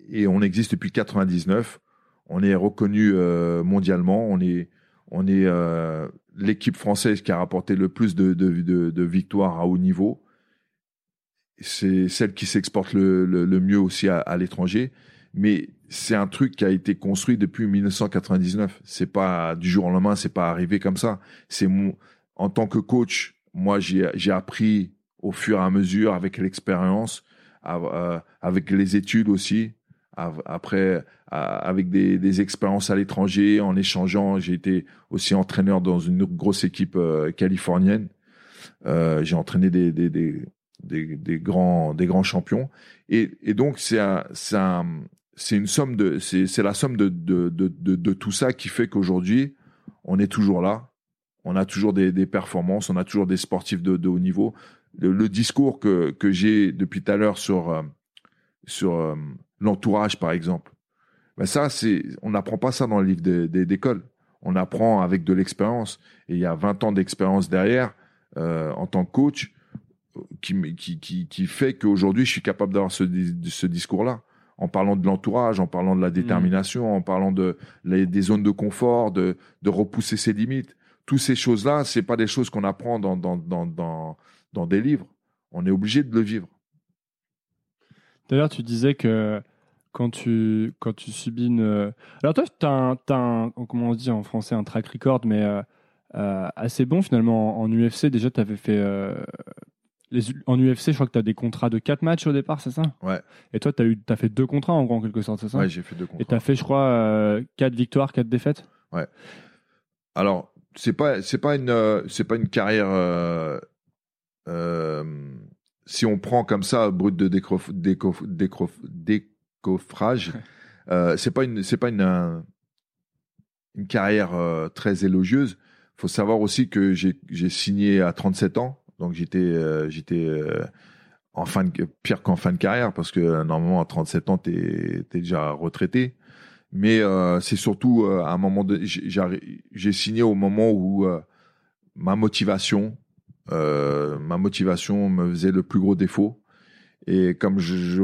et on existe depuis 99. On est reconnu euh, mondialement. On est, on est euh, l'équipe française qui a rapporté le plus de, victoires à haut niveau. C'est celle qui s'exporte le, mieux aussi à, l'étranger. Mais c'est un truc qui a été construit depuis 1999. C'est pas du jour au lendemain, c'est pas arrivé comme ça. C'est en tant que coach, moi j'ai appris au fur et à mesure avec l'expérience, avec les études aussi. Après, à- avec des, expériences à l'étranger, en échangeant, j'ai été aussi entraîneur dans une grosse équipe euh, californienne. Euh, j'ai entraîné des, grands, des grands champions. Et, donc, c'est un, c'est un, c'est une somme c'est, la somme de, tout ça qui fait qu'aujourd'hui, on est toujours là. On a toujours des, performances, on a toujours des sportifs de haut niveau. Le, le discours que, que j'ai depuis tout à l'heure sur, euh, sur euh, l'entourage, par exemple, ben ça, c'est, on n'apprend pas ça dans le livre d'école. On apprend avec de l'expérience. Et il y a 20 ans d'expérience derrière, euh, en tant que coach, qui, qui, qui, qui fait qu'aujourd'hui, je suis capable d'avoir ce, ce discours-là. En parlant de l'entourage, en parlant de la détermination, en parlant de, les- des zones de confort, de, de repousser ses limites. Toutes ces choses-là, c'est pas des choses qu'on apprend dans, dans, dans, dans, dans des livres. On est obligé de le vivre. D'ailleurs, tu disais que quand tu, quand tu subis une. Alors, toi, tu as, un, t'as un- comment on dit en français, un track record, mais euh, euh, assez bon finalement. En, en UFC, déjà, tu avais fait. euh, les, en UFC, je crois que tu as des contrats de 4 matchs au départ, c'est ça? Ouais. Et toi, tu as, eu- t'as fait deux contrats en gros, en quelque sorte, c'est ça? Ouais, j'ai fait deux Et contrats. tu as fait, je crois, 4 victoires, 4 défaites? Alors, c'est pas c'est pas une c'est pas une carrière si on prend comme ça brut de décrof, décoff- décrof- décoffrage, euh, c'est pas une c'est pas une un- une carrière euh, très élogieuse. Faut savoir aussi que j'ai signé à 37 ans, donc j'étais euh, j'étais euh, en fin de pire qu'en fin de carrière parce que euh, normalement à 37 ans t'es t'es déjà retraité. Mais euh, c'est surtout euh, à un moment de j'ai signé au moment où euh, ma motivation euh, ma motivation me faisait le plus gros défaut. Et comme je, je-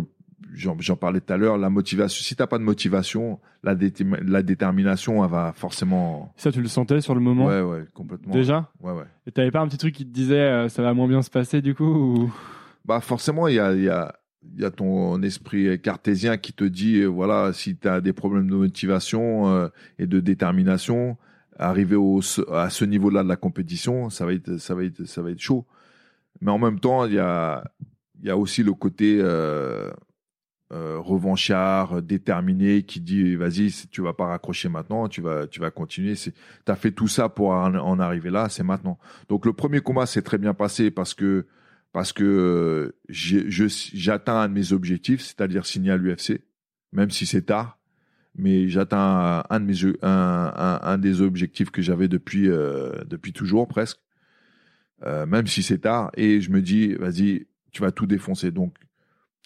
j'en, parlais tout à l'heure, la motivation, si t'as pas de motivation, la, détermination, elle va forcément. Ça, tu le sentais sur le moment Ouais, ouais, complètement. Déjà Ouais, ouais. Et t'avais pas un petit truc qui te disait euh, ça va moins bien se passer du coup ou... Bah forcément, il y a, il y, a, il y a ton esprit cartésien qui te dit, voilà, si tu as des problèmes de motivation euh, et de détermination, arriver au, à ce niveau-là de la compétition, ça va être, ça va être, ça va être chaud. Mais en même temps, il y a, aussi le côté euh, euh, revanchard, déterminé, qui dit, vas-y, tu vas pas raccrocher maintenant, tu vas, continuer. Tu as fait tout ça pour en, arriver là, c'est maintenant. Donc le premier combat s'est très bien passé parce que parce que euh, j'atteins un de mes objectifs, c'est-à-dire signer à l'UFC, même si c'est tard, mais j'atteins un des objectifs que j'avais depuis euh, depuis toujours presque, euh, même si c'est tard, et je me dis vas-y, tu vas tout défoncer. Donc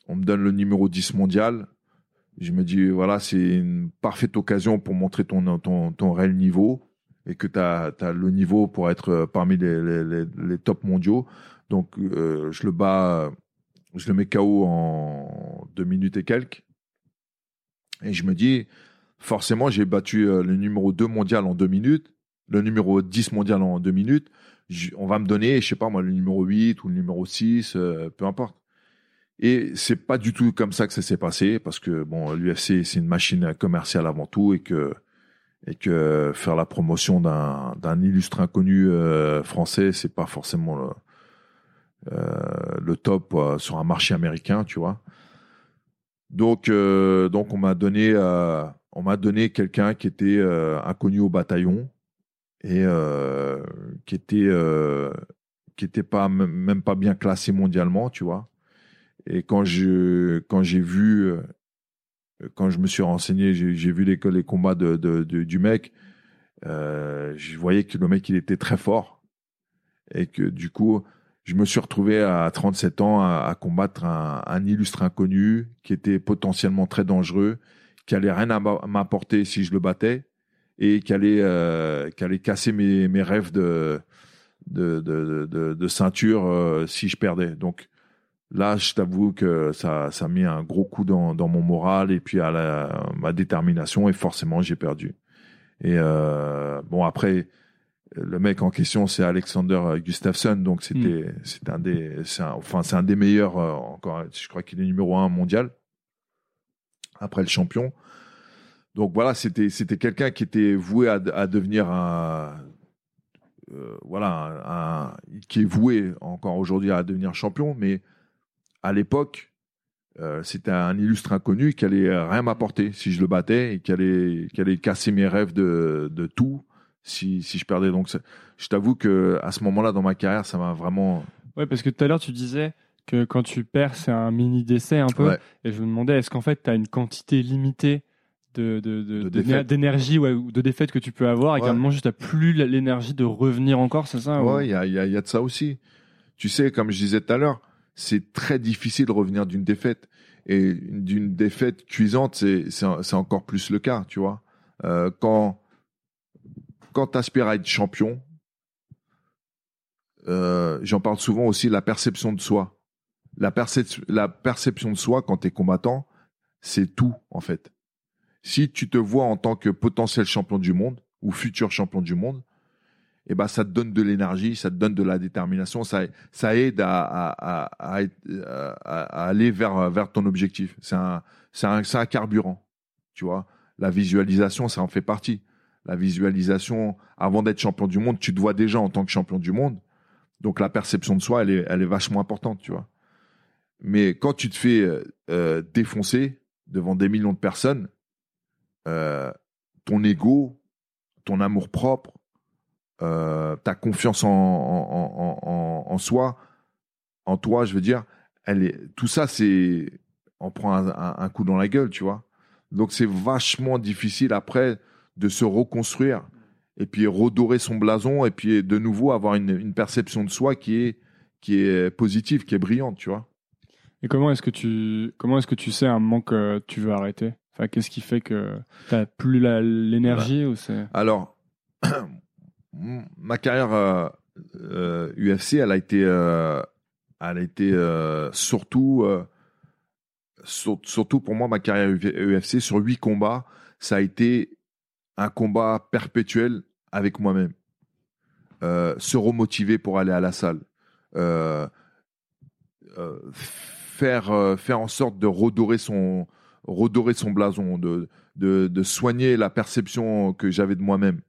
on me donne le numéro 10 mondial. Je me dis voilà, c'est une parfaite occasion pour montrer ton ton, ton réel niveau et que tu as, le niveau pour être euh, parmi les, les, les, mondiaux. Donc, je le bats, je le mets KO en deux minutes et quelques. Et je me dis, forcément, j'ai battu euh, le numéro 2 mondial en deux minutes, le numéro 10 mondial en deux minutes. On va me donner, je sais pas moi, le numéro 8 ou le numéro 6, euh, peu importe. Et c'est pas du tout comme ça que ça s'est passé, parce que bon, l'UFC, c'est une machine commerciale avant tout, et que et que faire la promotion d'un illustre inconnu euh, français, c'est pas forcément le, le top sur un marché américain, tu vois. Donc euh, donc on m'a donné euh, on m'a donné quelqu'un qui était euh, inconnu au bataillon et qui était qui était pas même pas bien classé mondialement, tu vois. Et quand je quand j'ai vu quand je me suis renseigné, j'ai vu les, combats de, de- du mec. Je voyais que le mec il était très fort et que du coup je me suis retrouvé à 37 ans à, combattre un, illustre inconnu qui était potentiellement très dangereux, qui allait rien m'apporter si je le battais et qui allait, euh, qui allait casser mes, mes rêves de, de, de, de, de ceinture euh, si je perdais. Donc là, je t'avoue que ça, ça a mis un gros coup dans, dans mon moral et puis à la, ma détermination et forcément j'ai perdu. Et euh, bon après le mec en question, c'est Alexander Gustafsson, donc c'était Hmm. c'est un des c'est un- enfin c'est un des meilleurs euh, encore. Je crois qu'il est numéro un mondial après le champion. Donc voilà, c'était c'était quelqu'un qui était voué à, à devenir un euh, voilà un, un- qui est voué encore aujourd'hui à devenir champion, mais à l'époque euh, c'était un illustre inconnu qui allait rien m'apporter si je le battais et qui allait qui allait casser mes rêves de de tout si si je perdais. Donc je t'avoue que à ce moment-là dans ma carrière, ça m'a vraiment Ouais, parce que tout à l'heure, tu disais que quand tu perds, c'est un mini décès un peu. Ouais. Et je me demandais, est-ce qu'en fait, tu as une quantité limitée de, de, de- d'énergie ouais, ou de défaites que tu peux avoir et qu'à un moment, juste, tu plus l'énergie de revenir encore, c'est ça ou- Ouais, il y y, y a de ça aussi. Tu sais, comme je disais tout à l'heure, c'est très difficile de revenir d'une défaite. Et d'une défaite cuisante, c'est encore plus le cas, tu vois. Euh, quand quand tu aspires à être champion, euh, j'en parle souvent aussi, la perception de soi. La, percep- la perception de soi quand tu es combattant, c'est tout, en fait. Si tu te vois en tant que potentiel champion du monde ou futur champion du monde, eh ben, ça te donne de l'énergie, ça te donne de la détermination, ça, aide à, aller vers, ton objectif. C'est un, un carburant, tu vois. La visualisation, ça en fait partie. La visualisation, avant d'être champion du monde, tu te vois déjà en tant que champion du monde. Donc la perception de soi, elle est, elle est vachement importante, tu vois. Mais quand tu te fais euh, euh, défoncer devant des millions de personnes, euh, ton ego, ton amour propre, ta confiance en, en, soi, en toi, je veux dire, elle est, tout ça, c'est, on prend un, un- un coup dans la gueule, tu vois. Donc c'est vachement difficile après de se reconstruire et puis redorer son blason et puis de nouveau avoir une, une perception de soi qui est, qui est positive, qui est brillante, tu vois. Et comment est-ce que tu comment est-ce que tu sais à un moment que tu veux arrêter? Enfin, qu'est-ce qui fait que t'as plus la- l'énergie ou c'est? Alors, ma carrière euh, euh, UFC, elle a été, euh, elle a été euh, surtout, euh, sur- surtout pour moi, ma carrière UFC sur huit combats, ça a été un combat perpétuel avec moi-même. Euh, se remotiver pour aller à la salle. Euh, euh, faire, euh, faire en sorte de redorer son, redorer son blason, de, de, soigner la perception que j'avais de moi-même,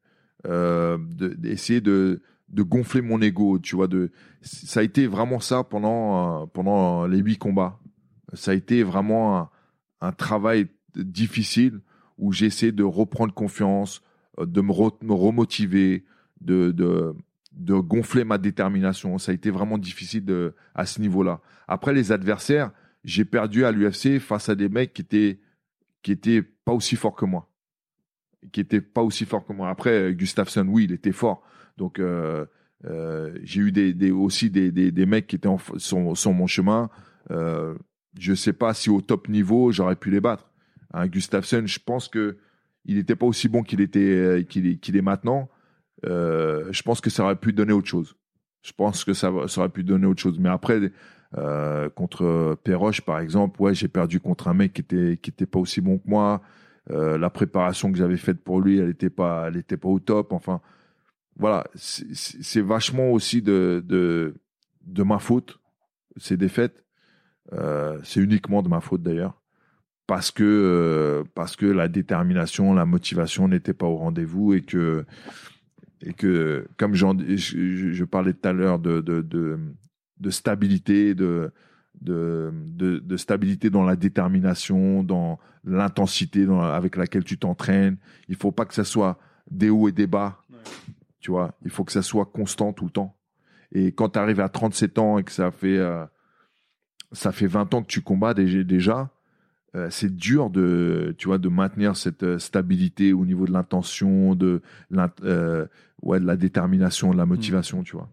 de- d'essayer de, de gonfler mon ego, tu vois. De, ça a été vraiment ça pendant, pendant les huit combats. Ça a été vraiment un travail difficile où j'ai essayé de reprendre confiance, euh, de me, re- me remotiver, de, gonfler ma détermination. Ça a été vraiment difficile à ce niveau-là. Après, les adversaires, j'ai perdu à l'UFC face à des mecs qui étaient, qui étaient pas aussi forts que moi. Qui étaient pas aussi forts que moi. Après, euh, Gustafsson, oui, il était fort. Donc, euh, j'ai eu aussi des, mecs qui étaient en, sur, sur mon chemin. Euh, je sais pas si au top niveau, j'aurais pu les battre. Hein, Gustafsson, je pense que il n'était pas aussi bon qu'il était euh, qu'il est, maintenant. Euh, je pense que ça aurait pu donner autre chose. Je pense que ça, aurait pu donner autre chose. Mais après, euh, contre Perroche, par exemple, ouais, j'ai perdu contre un mec qui était qui pas aussi bon que moi. La préparation que j'avais faite pour lui, elle était pas, elle pas au top. Enfin, voilà, c'est vachement aussi de, de de ma faute ces défaites. C'est uniquement de ma faute d'ailleurs, parce que euh, parce que la détermination, la motivation n'étaient pas au rendez-vous et que et que comme je, parlais tout à l'heure de, de, de, de stabilité, de, de, de, stabilité dans la détermination, dans l'intensité avec laquelle tu t'entraînes. Il faut pas que ça soit des hauts et des bas. Tu vois, il faut que ça soit constant tout le temps. Et quand tu arrives à 37 ans et que ça fait, euh, ça fait 20 ans que tu combats déjà euh, c'est dur de, tu vois, de maintenir cette euh, stabilité au niveau de l'intention, de, euh, ouais, de la détermination, de la motivation, tu vois.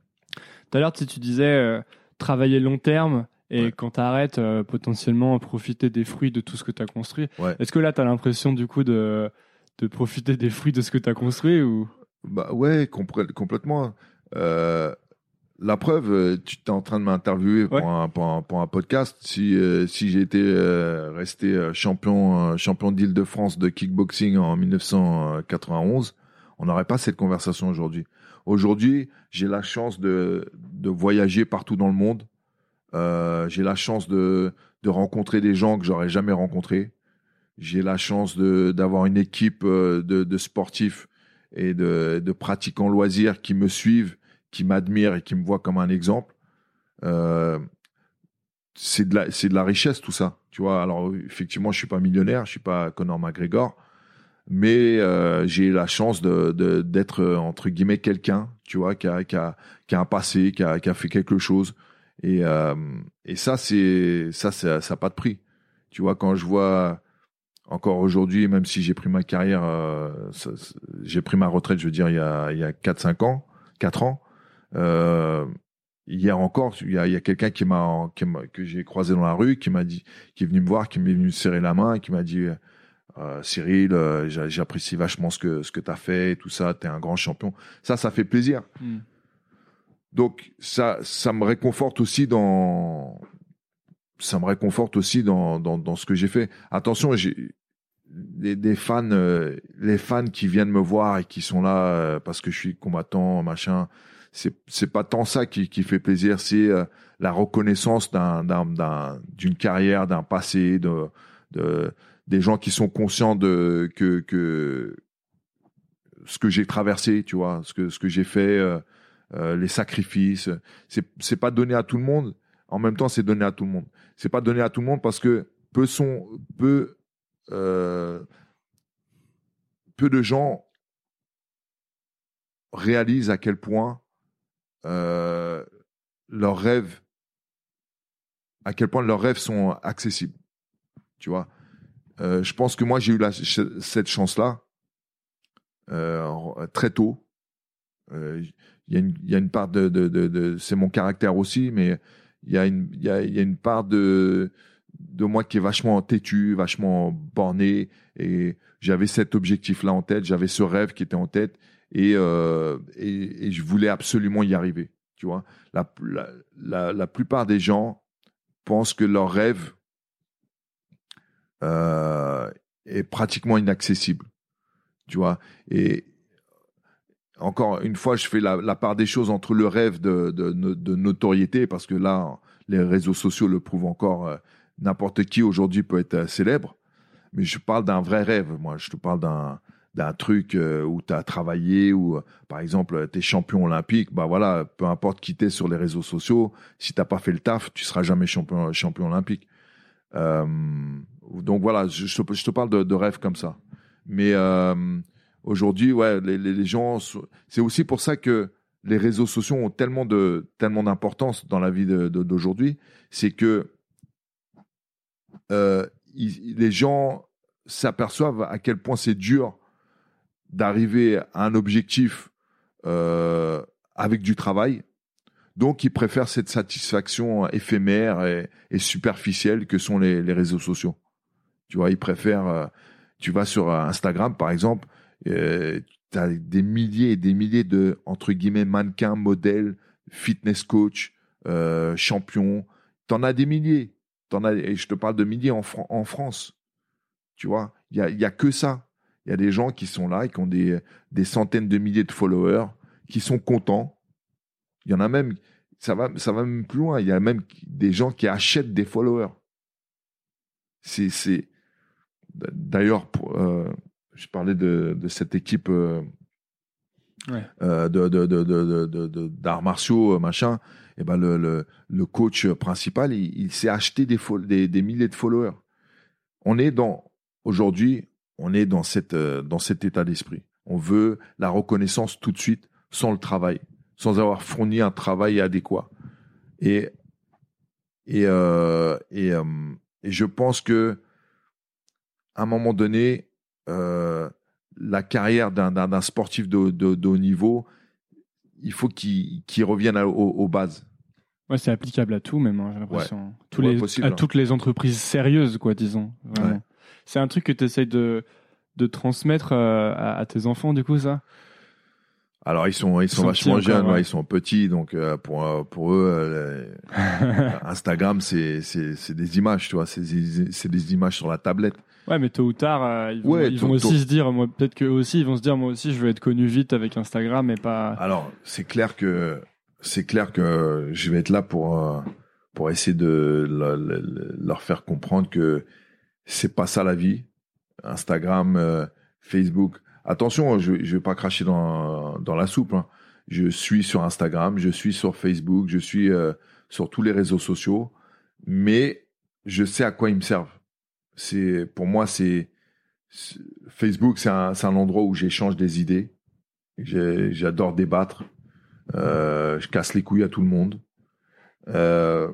Tout à l'heure, tu, sais, tu disais euh, travailler long terme et Ouais. quand tu arrêtes, potentiellement profiter des fruits de tout ce que tu as construit. Ouais. Est-ce que là, tu as l'impression du coup de, de profiter des fruits de ce que tu as construit ou... Bah ouais, complè- complètement. Euh, la preuve, euh, tu es en train de m'interviewer pour, un, pour, un, pour un podcast. Si, euh, si été euh, resté champion, euh, champion d'Île-de-France de kickboxing en 1991, on n'aurait pas cette conversation aujourd'hui. Aujourd'hui, j'ai la chance de, de voyager partout dans le monde. J'ai la chance de, de rencontrer des gens que j'aurais jamais rencontrés. J'ai la chance d'avoir une équipe de, de sportifs et de, de pratiquants loisirs qui me suivent, qui m'admirent et qui me voient comme un exemple. Euh, c'est de la de la richesse tout ça, tu vois. Alors effectivement, je suis pas millionnaire, je suis pas Conor McGregor, mais euh, j'ai la chance de d'être euh, entre guillemets quelqu'un, tu vois, qui a qui a qui a un passé, qui a qui a fait quelque chose. Et et ça c'est ça ça a pas de prix. Tu vois quand je vois encore aujourd'hui, même si j'ai pris ma carrière, j'ai pris ma retraite, je veux dire, il y a, il y a 4-5 ans, 4 ans. Euh, hier encore, il y a, il y a quelqu'un qui m'a, que j'ai croisé dans la rue, qui m'a dit, qui est venu me voir, qui m'est venu serrer la main et qui m'a dit, euh, Cyril, euh, j'a- j'apprécie vachement ce que, ce que tu as fait tout ça, tu es un grand champion. Ça, ça fait plaisir. Hmm. Donc, ça, ça me réconforte aussi dans, ça me réconforte aussi dans, dans, dans ce que j'ai fait. Attention, j'ai des, des fans, euh, les fans qui viennent me voir et qui sont là euh, parce que je suis combattant, machin. C'est pas tant ça qui, qui fait plaisir, c'est euh, la reconnaissance d'un d'un d'un- d'une carrière, d'un passé, de, de des gens qui sont conscients de que que ce que j'ai traversé, tu vois, ce que ce que j'ai fait, euh, euh, les sacrifices. C'est c'est pas donné à tout le monde. En même temps, c'est donné à tout le monde. C'est pas donné à tout le monde parce que peu sont peu peu de gens réalisent à quel point euh, leurs rêves, à quel point leurs rêves sont accessibles. Tu vois, Euh, je pense que moi j'ai eu cette chance-là euh, très tôt. Il y, a une- part de, c'est mon caractère aussi, mais il y a une, part de moi qui est vachement têtu, vachement borné, et j'avais cet objectif-là en tête, j'avais ce rêve qui était en tête, et, euh, et, je voulais absolument y arriver. Tu vois, la, plupart des gens pensent que leur rêve euh, est pratiquement inaccessible. Tu vois, et encore une fois, je fais la, part des choses entre le rêve de, notoriété, parce que là, les réseaux sociaux le prouvent encore. euh, N'importe qui aujourd'hui peut être célèbre, mais je parle d'un vrai rêve. Moi, je te parle d'un d'un truc euh, où tu as travaillé, ou euh, par exemple, tu es champion olympique, bah voilà, peu importe qui t'es sur les réseaux sociaux, si t'as pas fait le taf, tu seras jamais champion, champion olympique. Euh, donc voilà, je, je te, parle de, de rêves comme ça. Mais aujourd'hui, ouais, les, les, gens, c'est aussi pour ça que les réseaux sociaux ont tellement de tellement d'importance dans la vie d'aujourd'hui, c'est que les gens s'aperçoivent à quel point c'est dur d'arriver à un objectif euh, avec du travail. Donc, ils préfèrent cette satisfaction éphémère et, superficielle que sont les, réseaux sociaux. Tu vois, ils préfèrent. euh, tu vas sur Instagram, par exemple, euh, tu as des milliers et des milliers de, entre guillemets, mannequins, modèles, fitness coach, euh, champions. Tu en as des milliers. T'en as, et je te parle de milliers en, Fran- en France. Tu vois, il y a, y a que ça. Il y a des gens qui sont là et qui ont des, des centaines de milliers de followers, qui sont contents. Il y en a même, ça va, ça va même plus loin. Il y a même des gens qui achètent des followers. C'est, c'est, d'ailleurs, euh, je parlais de, de cette équipe euh, Ouais. euh, de, de, de, d'arts martiaux, machin. Et ben le, le, le coach principal, il, il s'est acheté des, des milliers de followers. On est dans aujourd'hui, on est dans cette euh, dans cet état d'esprit. On veut la reconnaissance tout de suite, sans le travail, sans avoir fourni un travail adéquat. Et et euh, et, euh, et je pense que à un moment donné, euh, la carrière d'un sportif de, de, de haut niveau, il faut reviennent à- aux, aux bases. Ouais, c'est applicable à tout, même, hein, j'ai l'impression. Ouais, les, à hein. toutes les entreprises sérieuses, quoi, disons. Vraiment. Ouais. C'est un truc que tu essayes de, de transmettre euh, à, à tes enfants, du coup, ça? Alors ils sont ils sont, sont vachement encore, jeunes, ouais, ils sont petits, donc euh, pour euh, pour eux, euh, Instagram c'est des images, tu vois, c'est des- images sur la tablette. Ouais, mais tôt ou tard, euh, ils vont, Ouais, ils tôt- vont aussi tôt. se dire, moi, peut-être qu'eux aussi, ils vont se dire, moi aussi, je veux être connu vite avec Instagram et pas. Alors c'est clair que c'est clair que je vais être là pour pour essayer de le- le- le- leur faire comprendre que c'est pas ça la vie. Instagram, euh, Facebook. Attention, je je vais pas cracher dans dans la soupe. hein. Je suis sur Instagram, je suis sur Facebook, je suis euh, sur tous les réseaux sociaux, mais je sais à quoi ils me servent. C'est pour moi c'est Facebook, c'est un un endroit où j'échange des idées. J'adore débattre. Euh, je casse les couilles à tout le monde. Euh,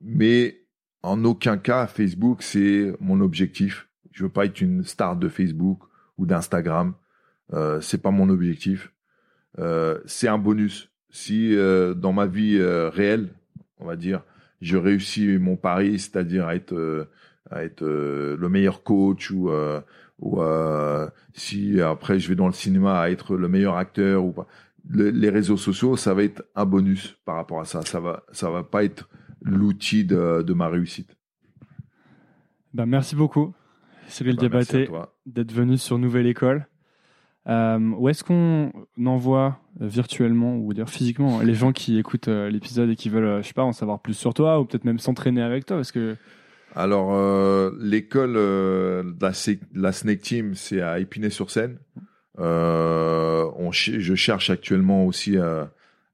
mais en aucun cas, Facebook, c'est mon objectif. Je veux pas être une star de Facebook ou d'Instagram. Euh, c'est pas mon objectif. Euh, c'est un bonus. Si euh, dans ma vie euh, réelle, on va dire, je réussis mon pari, c'est-à-dire à être, le meilleur coach ou, si après je vais dans le cinéma à être le meilleur acteur les réseaux sociaux, ça va être un bonus par rapport à ça. Ça va, ça va pas être l'outil de, de ma réussite. Ben, merci beaucoup, Cyril à Diabaté, d'être venu sur Nouvelle École. Euh, où est-ce qu'on envoie euh, virtuellement ou d'ailleurs physiquement les gens qui écoutent euh, l'épisode et qui veulent, je sais pas, en savoir plus sur toi ou peut-être même s'entraîner avec toi Parce que Alors, euh, l'école euh, de la, de la Snake Team, c'est à Épinay-sur-Seine. Euh, je cherche actuellement aussi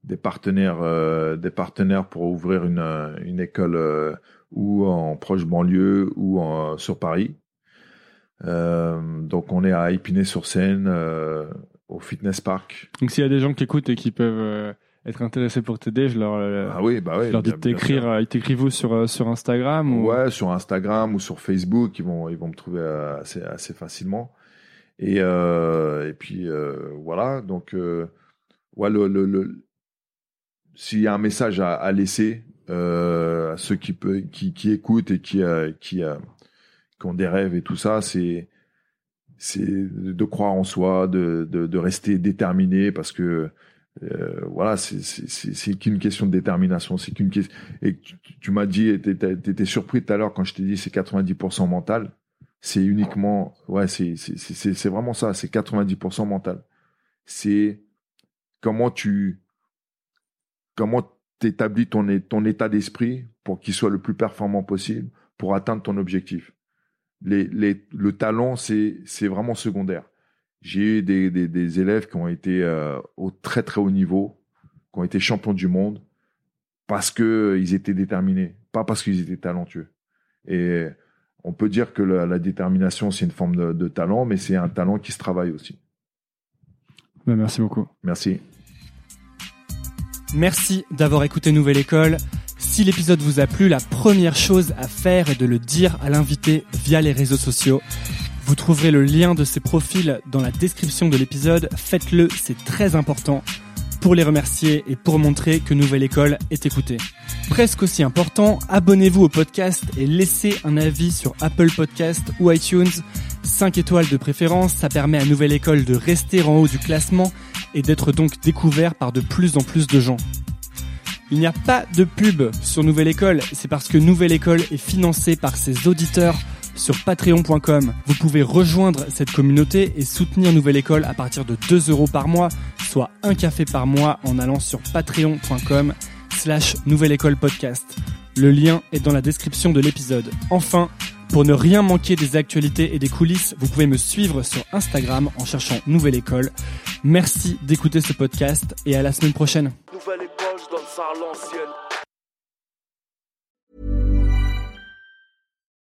des partenaires, euh, des partenaires pour ouvrir une, euh, une école euh, ou en proche banlieue ou en- sur Paris. Euh, donc, on est à Épinay-sur-Seine, euh, au Fitness Park. Donc s'il y a des gens qui écoutent et qui peuvent euh, être intéressés pour t'aider, je leur, euh, Ah oui, bah oui. je leur dis t'écrire. euh, Ils t'écrivent sur, euh, sur Instagram ou... Ouais, sur Instagram ou sur Facebook, ils vont, ils vont me trouver euh, assez, assez facilement. Et, euh, et puis euh, voilà, donc euh, ouais, le, le, le- s'il y a un message à, à laisser euh, à ceux qui, qui, qui écoutent et qui, euh, qui, euh, qui ont des rêves et tout ça, c'est de croire en soi, de, de, de rester déterminé parce que euh, voilà, c'est qu'une question de détermination, c'est qu'une question. Et tu, m'as dit, t'étais étais surpris tout à l'heure quand je t'ai dit c'est 90% mental. C'est uniquement, ouais, c'est vraiment ça, c'est 90% mental. C'est comment tu comment t'établis ton ton état d'esprit pour qu'il soit le plus performant possible pour atteindre ton objectif. Les, les, le talent, c'est vraiment secondaire. J'ai eu des, des, des élèves qui ont été euh, au très très haut niveau, qui ont été champions du monde parce que ils étaient déterminés, pas parce qu'ils étaient talentueux. Et on peut dire que la, la détermination c'est une forme de, de talent, mais c'est un talent qui se travaille aussi. Ben, merci beaucoup. Merci. Merci d'avoir écouté Nouvelle École. Si l'épisode vous a plu, la première chose à faire est de le dire à l'invité via les réseaux sociaux. Vous trouverez le lien de ses profils dans la description de l'épisode. Faites-le, c'est très important pour les remercier et pour montrer que Nouvelle École est écoutée. Presque aussi important, abonnez-vous au podcast et laissez un avis sur Apple Podcast ou iTunes. 5 étoiles de préférence, ça permet à Nouvelle École de rester en haut du classement et d'être donc découvert par de plus en plus de gens. Il n'y a pas de pub sur Nouvelle École, c'est parce que Nouvelle École est financée par ses auditeurs sur patreon.com. Vous pouvez rejoindre cette communauté et soutenir Nouvelle École à partir de 2 euros par mois, soit un café par mois en allant sur patreon.com slash Nouvelle École Podcast. Le lien est dans la description de l'épisode. Enfin, pour ne rien manquer des actualités et des coulisses, vous pouvez me suivre sur Instagram en cherchant Nouvelle École. Merci d'écouter ce podcast et à la semaine prochaine.